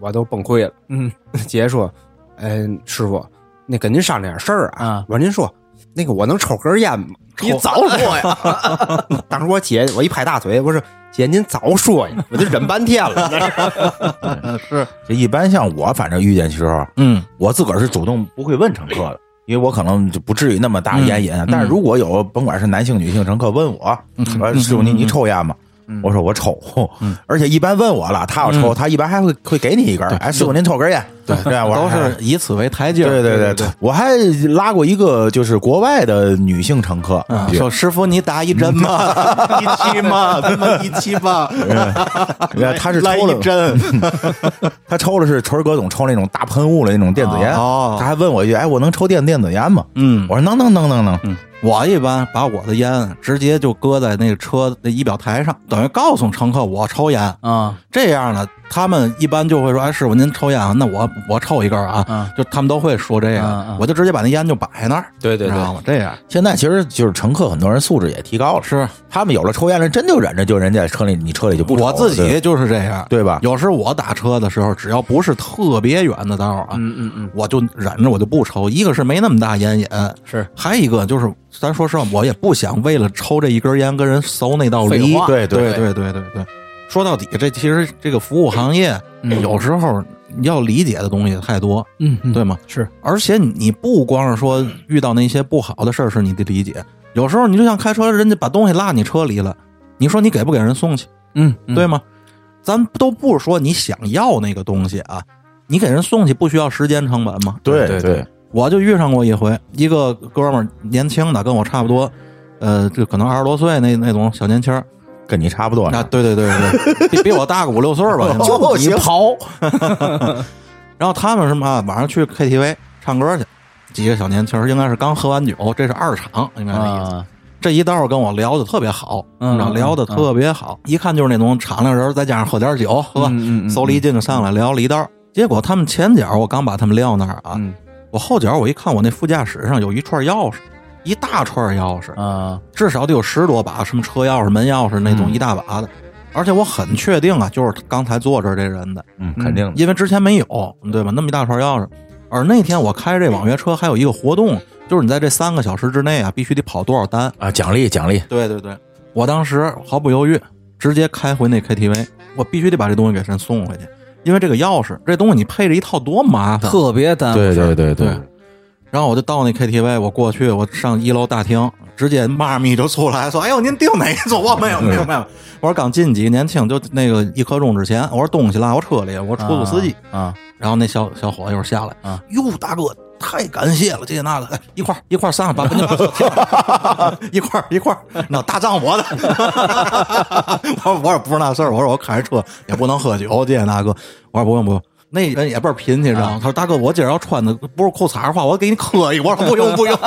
我都崩溃了。嗯，姐姐说：“嗯，师傅，那跟您商量点事儿啊。啊我说：“您说，那个我能抽根烟吗？”你早说呀！当时我姐我一拍大腿，我说：“姐您早说呀，我就忍半天了。是，这一般像我反正遇见的时候，嗯我自个儿是主动不会问乘客的。因为我可能就不至于那么大烟瘾，但是如果有甭管是男性女性乘客问我，说师傅你你抽烟吗？嗯。我说我抽，而且一般问我了，他要抽，他一般还会会给你一根儿。哎，师傅您抽根烟，对。对我都是以此为台阶儿。对对对对，我还拉过一个就是国外的女性乘客，嗯，说师傅你打一针吗？一期吗？他妈一期吧，对。他是抽了一针。他抽的是纯哥总抽那种大喷雾的那种电子烟，哦。他还问我一句：“哎，我能抽电电子烟吗？”嗯。我说：“能能能能能。我一般把我的烟直接就搁在那个车的仪表台上，等于告诉乘客我抽烟。啊，这样呢，他们一般就会说：“哎，师傅您抽烟啊？那我我抽一根啊。嗯就他们都会说这嗯样，嗯我就直接把那烟就摆那儿，对对对知道吗？这样现在其实就是乘客很多人素质也提高了，是他们有了抽烟了，真就忍着，就人家车里你车里就不抽我自己就是这样，对吧？有时我打车的时候，只要不是特别远的道啊，嗯嗯嗯，我就忍着，我就不抽。一个是没那么大烟瘾，是还一个就是，咱说实话，我也不想为了抽这一根烟跟人搜那道梨。废话对对对对对对对，说到底，这其实这个服务行业、有时候你要理解的东西太多，嗯嗯对吗？是，而且你不光是说遇到那些不好的事儿是你的理解，有时候你就像开车，人家把东西落你车里了，你说你给不给人送去？嗯嗯对吗？咱都不是说你想要那个东西啊，你给人送去不需要时间成本吗？对对对，我就遇上过一回，一个哥们儿年轻的，跟我差不多，呃，就可能二十多岁那那种小年轻儿跟你差不多啊，呢。对对对对，比比我大个五六岁儿吧。现 在就一刨，然后他们什么啊晚上去 KTV 唱歌去，几个小年轻儿应该是刚喝完酒，这是二场，应该那意思。啊，这一道跟我聊的特别好，聊的特别好，一看就是那种敞亮人，再加上喝点酒，是吧？嗯嗯嗯嗖了一劲就上来聊了一道。结果他们前脚我刚把他们撂那儿啊，嗯我后脚我一看，我那副驾驶上有一串钥匙，一大串钥匙，啊，至少得有十多把，什么车钥匙、门钥匙那种嗯一大把的。而且我很确定啊，就是刚才坐这儿这人的，嗯，肯定的。因为之前没有，对吧？那么一大串钥匙。而那天我开这网约车还有一个活动，就是你在这三个小时之内啊，必须得跑多少单。啊，奖励奖励，对对对，我当时毫不犹豫，直接开回那 KTV，我必须得把这东西给人送回去，因为这个钥匙这东西你配着一套多麻烦。特别耽误对事儿对对对然后我就到那 KTV，我过去，我上一楼大厅，直接妈咪就出来说：“哎呦，您订哪一组？我没有，没有，没有。”我说刚进几个年轻，就那个一刻钟之前，我说东西落我车里，我出租司机。啊，然后那小小伙子一会儿下来，啊，哟，大哥，太感谢了，这那个，哎一块儿一块儿上，把把你把车停了一块儿一块儿，那 大仗 我的。我说我也不是那事儿，我说我开着车也不能喝酒，这那个，我说不用不用。那人也倍儿贫气，知道吗？他说：“大哥，我今儿要穿的不是裤衩的话，我给你磕一。”我说：“不用不用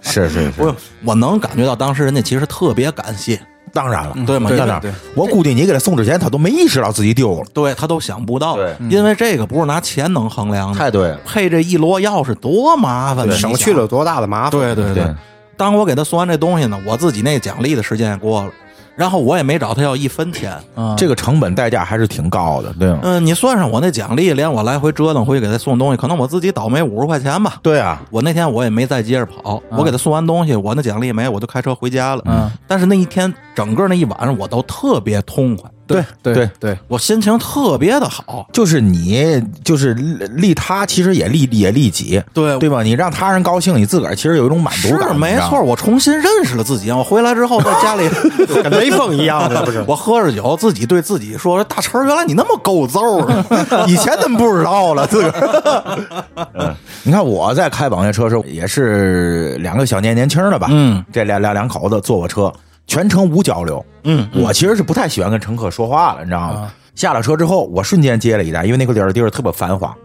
是是是，不用。”我能感觉到当时人家其实特别感谢，当然了，对吗？在那儿，我估计你给他送之前，他都没意识到自己丢了。对他都想不到。对，因为这个不是拿钱能衡量的。太对了，配这一摞钥匙多麻烦，省去了多大的麻烦？对对。对。当我给他送完这东西呢，我自己那奖励的时间也过了，然后我也没找他要一分钱。嗯这个成本代价还是挺高的，对吗？嗯，你算上我那奖励，连我来回折腾回去给他送东西，可能我自己倒霉五十块钱吧。对啊，我那天我也没再接着跑，我给他送完东西，我那奖励没，我就开车回家了。嗯，但是那一天整个那一晚上我都特别痛快，对对对，对，我心情特别的好。就是你，就是利他，其实也利也利己，对对吧？你让他人高兴，你自个儿其实有一种满足是感，没错。我重新认识了自己。我回来之后在家里 跟雷锋一样的，不是？我喝着酒，自己对自己说：“大成，原来你那么够揍啊！以前怎么不知道了？自个儿。嗯，你看我在开网约车的时候，也是两个小年年轻的吧？嗯，这俩俩两口子坐我车，全程无交流。嗯，我其实是不太喜欢跟乘客说话了，你知道吗？啊下了车之后，我瞬间接了一单，因为那个地儿地儿特别繁华。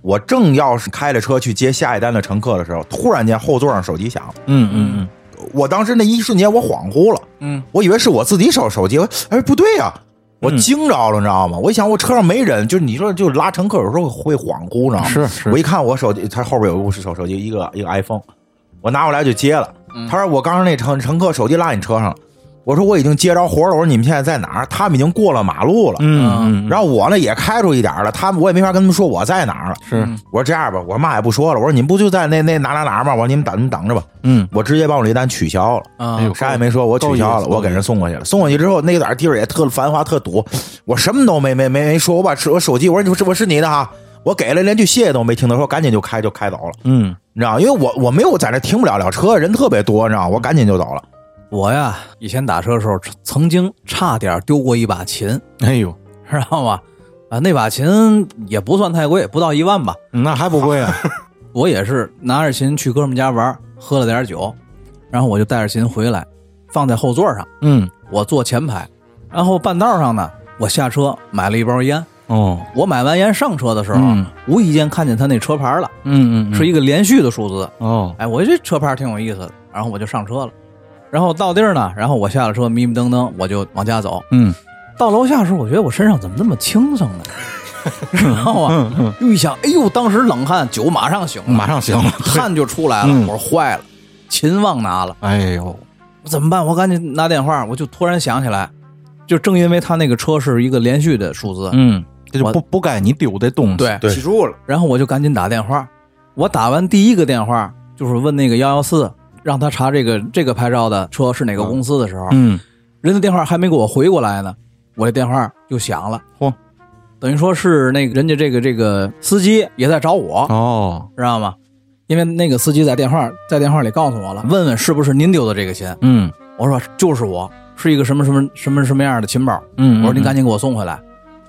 我正要是开着车去接下一单的乘客的时候，突然间后座上手机响了。嗯嗯嗯，我当时那一瞬间我恍惚了，嗯，我以为是我自己手手机，我哎不对呀、我嗯惊着了，你知道吗？我一想，我车上没人，就是你说，就拉乘客有时候会恍惚，你知道吗？是是我一看我手机，他后边有个手手机，一个一个 iPhone，我拿过来就接了。嗯他说我刚刚那乘乘客手机落你车上了，我说我已经接着活了，我说你们现在在哪儿？他们已经过了马路了。嗯嗯，然后我呢也开出一点了，他们我也没法跟他们说我在哪儿了。是我说这样吧，我说嘛也不说了，我说你们不就在那那哪哪哪吗？我说你们等你们等着吧。嗯我直接把我这单取消了。啊哎呦啥也没说，我取消了，我给人送过去了。送过去之后，那点地儿也特繁华，特堵。我什么都没没没没说，我把我手机，我说你是我是你的哈，我给了，连句谢谢都没听他说，赶紧就开就开走了，嗯你知道？因为我我没有在那停不了了车，人特别多，你知道？我赶紧就走了。我呀，以前打车的时候曾经差点丢过一把琴，哎呦，知道吗？啊，那把琴也不算太贵，不到一万吧。那还不贵啊？我也是拿着琴去哥们家玩，喝了点酒，然后我就带着琴回来，放在后座上，嗯，我坐前排。然后半道上呢，我下车买了一包烟。哦，我买完烟上车的时候，嗯无意间看见他那车牌了，嗯嗯，是一个连续的数字。哦，哎，我这车牌挺有意思的，然后我就上车了。然后到地儿呢，然后我下了车，迷迷瞪瞪，我就往家走。嗯，到楼下的时候，我觉得我身上怎么那么轻松呢？知道吗？又一想，哎呦，当时冷汗，酒马上醒了，马上醒了，汗就出来了。嗯我说坏了，琴忘拿了，哎呦，我怎么办？我赶紧拿电话，我就突然想起来，就正因为他那个车是一个连续的数字，嗯，这就不不该你丢的东西，对，对记住了，然后我就赶紧打电话。我打完第一个电话，就是问那个幺幺四，让他查这个这个牌照的车是哪个公司的时候，嗯，人的电话还没给我回过来呢，我这电话就响了。嚯，等于说是那个人家这个这个司机也在找我，哦，知道吗？因为那个司机在电话在电话里告诉我了，问问是不是您丢的这个钱。嗯我说就是我，是一个什么什么什么什么样的琴包。嗯，我说您赶紧给我送回来。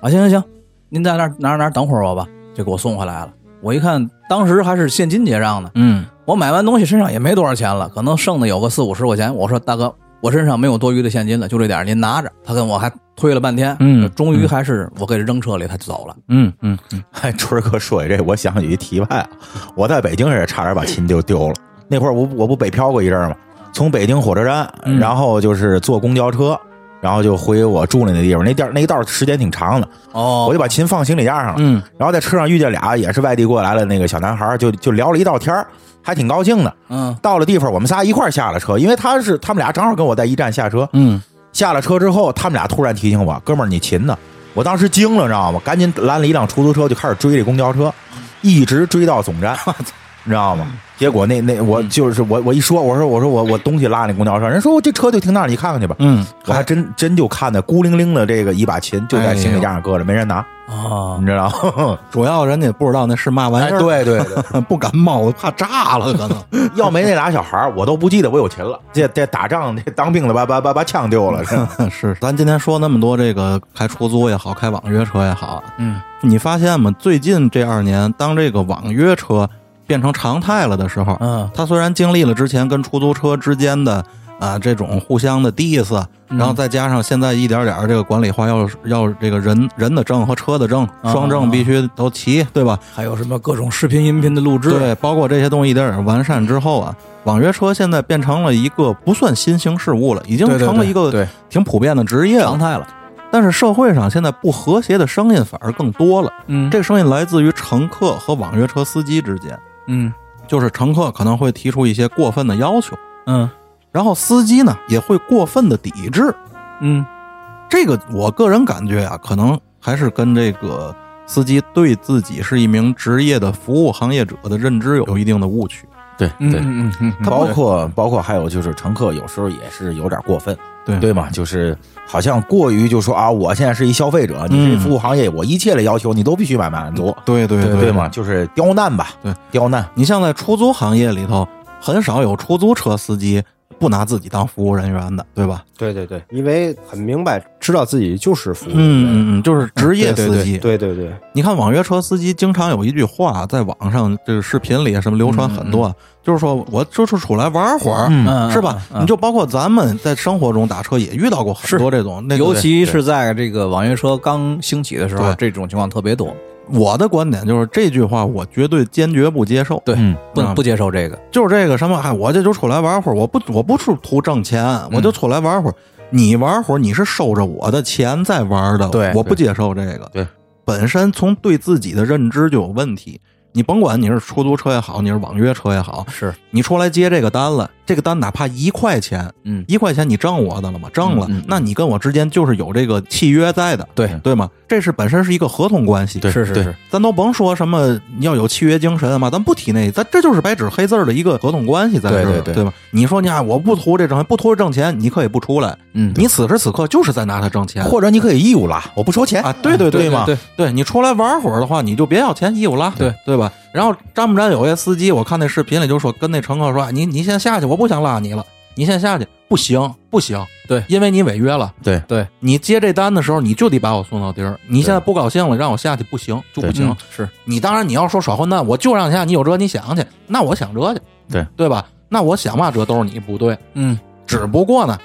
啊，行行行，您在那儿哪儿哪儿等会儿我吧，就给我送回来了。我一看，当时还是现金结账呢。嗯我买完东西身上也没多少钱了，可能剩的有个四五十块钱。我说大哥，我身上没有多余的现金了，就这点您拿着。他跟我还推了半天，嗯终于还是我给他扔车里，他就走了。嗯嗯嗯，哎，春儿哥说起这，我想起一题外啊，我在北京也差点把琴丢丢了。那会儿我我不北漂过一阵儿吗，从北京火车站，嗯然后就是坐公交车，然后就回我住的那地方。那地儿那一道时间挺长的，哦我就把琴放行李架上了。嗯然后在车上遇见俩也是外地过来的那个小男孩，就就聊了一道天儿还挺高兴的。嗯到了地方，我们仨一块儿下了车，因为他是他们俩正好跟我在一站下车。嗯下了车之后，他们俩突然提醒我：“哥们儿，你琴呢？”我当时惊了，知道吗？赶紧拦了一辆出租车，就开始追这公交车，一直追到总站，你知道吗？结果那那我就是我我一说，我说我说我我东西拉那公交车，人说我这车就停那儿，你看看去吧。嗯，我还真真就看见孤零零的这个一把琴就在行李架上搁着，没人拿，啊你知道吗？主要人家不知道那是嘛玩哎，意儿，对对对，不敢冒，我怕炸了，可能。要没那俩小孩儿，我都不记得我有琴了。这这打仗这当兵的把把把把枪丢了，是是，咱今天说那么多这个开出租也好，开网约车也好，嗯，你发现吗？最近这二年，当这个网约车变成常态了的时候，嗯他虽然经历了之前跟出租车之间的啊这种互相的 diss，然后再加上现在一点点儿这个管理化要要这个人人的证和车的证双证必须都齐，对吧？还有什么各种视频、音频的录制？对，包括这些东西一点点完善之后啊，网约车现在变成了一个不算新兴事物了，已经成了一个对挺普遍的职业。常态了。但是社会上现在不和谐的声音反而更多了，嗯这个声音来自于乘客和网约车司机之间，嗯就是乘客可能会提出一些过分的要求，嗯然后司机呢也会过分的抵制。嗯这个我个人感觉啊，可能还是跟这个司机对自己是一名职业的服务行业者的认知有有一定的误区。对嗯对。嗯嗯嗯，包括包括还有就是乘客有时候也是有点过分，对对嘛？就是好像过于就说啊，我现在是一消费者，你嗯这服务行业，我一切的要求你都必须买满足，对对对对嘛？就是刁难吧，对，刁难。你像在出租行业里头，很少有出租车司机不拿自己当服务人员的，对吧？对对对，因为很明白，知道自己就是服务员。嗯嗯嗯，就是职业司机。对对对，你看网约车司机经常有一句话，在网上这个视频里什么流传很多，就是说我就是出来玩会儿，嗯是吧？嗯你就包括咱们在生活中打车也遇到过很多这种，那个尤其是在这个网约车刚兴起的时候，这种情况特别多。我的观点就是这句话，我绝对坚决不接受。对不不接受这个。就是这个什么，哎，我这就出来玩会儿，我不我不是图挣钱，嗯我就出来玩会儿。你玩会儿，你是收着我的钱在玩的，对我不接受这个。对，本身从对自己的认知就有问题。你甭管你是出租车也好，你是网约车也好，是，你出来接这个单了，这个单哪怕一块钱，嗯，一块钱你挣我的了吗？挣了，嗯嗯那你跟我之间就是有这个契约在的，对对吗？这是本身是一个合同关系，对是是是，咱都甭说什么你要有契约精神嘛，咱不提那，咱这就是白纸黑字儿的一个合同关系在这儿，对对对吧？你说你啊，我不图这挣，不图这挣钱，你可以不出来，嗯，你此时此刻就是在拿它挣钱。或者你可以义务拉，我不收钱啊，对对对吗对对你出来玩会儿的话，你就别要钱，义务拉，对对吧？然后沾不沾有些司机，我看那视频里就说跟那乘客说，哎你你先下去，我不想拉你了，你先下去，不行，不行，对。因为你违约了。对。对，你接这单的时候，你就得把我送到地儿。你现在不高兴了，让我下去，不行，就不行。嗯。是。你当然你要说耍混蛋，我就让你下，你有辙你想去，那我想辙去，对。对吧？那我想嘛辙都是你不对，嗯。只不过呢，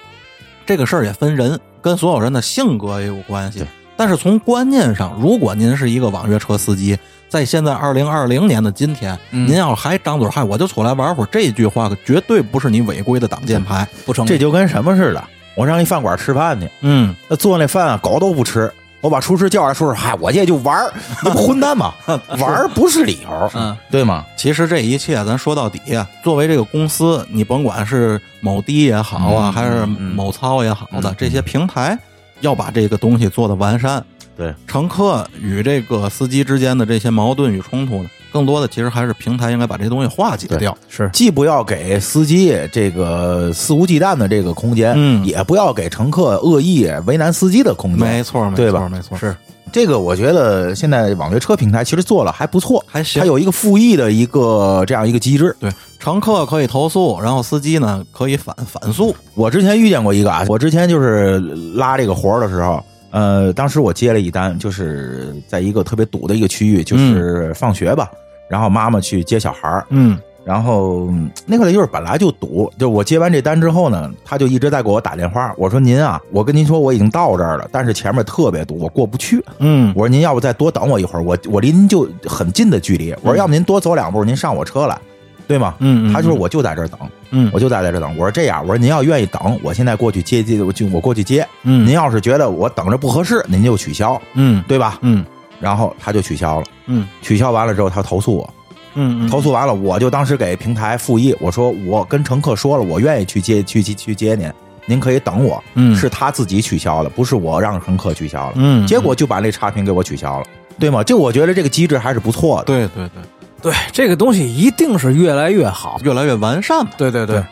这个事儿也分人，跟所有人的性格也有关系。但是从观念上，如果您是一个网约车司机，在现在二零二零年的今天，嗯您要还张嘴嗨，我就出来玩会儿，这句话可绝对不是你违规的挡箭牌。不成立这就跟什么似的？我上一饭馆吃饭去，嗯，那做那饭啊，狗都不吃。我把厨师叫来，说说，嗨，我这就玩儿，那不混蛋吗？玩儿不是理由，嗯，对吗？其实这一切，咱说到底啊，作为这个公司，你甭管是某滴也好啊，嗯还是某操也好的，嗯这些平台要把这个东西做的完善。对，乘客与这个司机之间的这些矛盾与冲突呢，更多的其实还是平台应该把这东西化解掉。是既不要给司机这个肆无忌惮的这个空间，嗯也不要给乘客恶意为难司机的空间。没错，没错，对吧没错，是这个，我觉得现在网约车平台其实做了还不错，还行它。有一个复议的一个这样一个机制。对，乘客可以投诉，然后司机呢可以反反诉。我之前遇见过一个啊，我之前就是拉这个活儿的时候，呃，当时我接了一单，就是在一个特别堵的一个区域，就是放学吧，然后妈妈去接小孩儿，嗯然后嗯那个就是本来就堵，就我接完这单之后呢，他就一直在给我打电话，我说您啊，我跟您说我已经到这儿了，但是前面特别堵，我过不去。嗯我说您要不再多等我一会儿，我我离您就很近的距离。我说要不您多走两步，您上我车来，对吗？嗯，他就说我就在这儿等，嗯我就在在这儿等。我说这样，我说您要愿意等，我现在过去接接，我就我过去接。嗯您要是觉得我等着不合适，您就取消，嗯对吧？嗯然后他就取消了，嗯取消完了之后他投诉我，嗯投诉完了我就当时给平台复议，我说我跟乘客说了，我愿意去接去去去接您，您可以等我。嗯是他自己取消的，不是我让乘客取消了。嗯，结果就把那差评给我取消了，对吗？就我觉得这个机制还是不错的。对对对，对这个东西一定是越来越好。越来越完善嘛。对对对，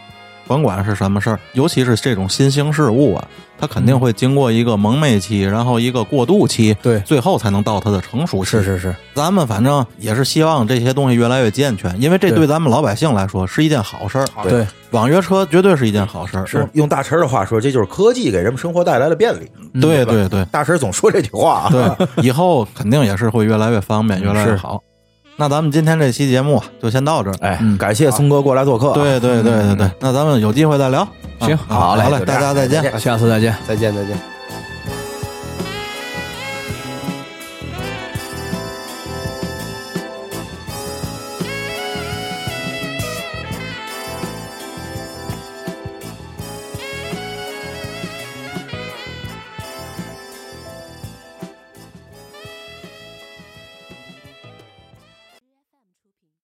甭管是什么事儿，尤其是这种新兴事物啊，它肯定会经过一个萌昧期，然后一个过渡期，对最后才能到它的成熟期。是是是，咱们反正也是希望这些东西越来越健全，因为这对对咱们老百姓来说是一件好事儿。对网约车绝对是一件好事儿。是用大陈的话说，这就是科技给人们生活带来的便利。对对对大陈总说这句话啊。对，以后肯定也是会越来越方便，越来越好。那咱们今天这期节目就先到这儿。哎嗯，感谢松哥过来做客啊。对对对对对，那咱们有机会再聊。行啊好嘞，好嘞大家再见。下次再见。再见再见。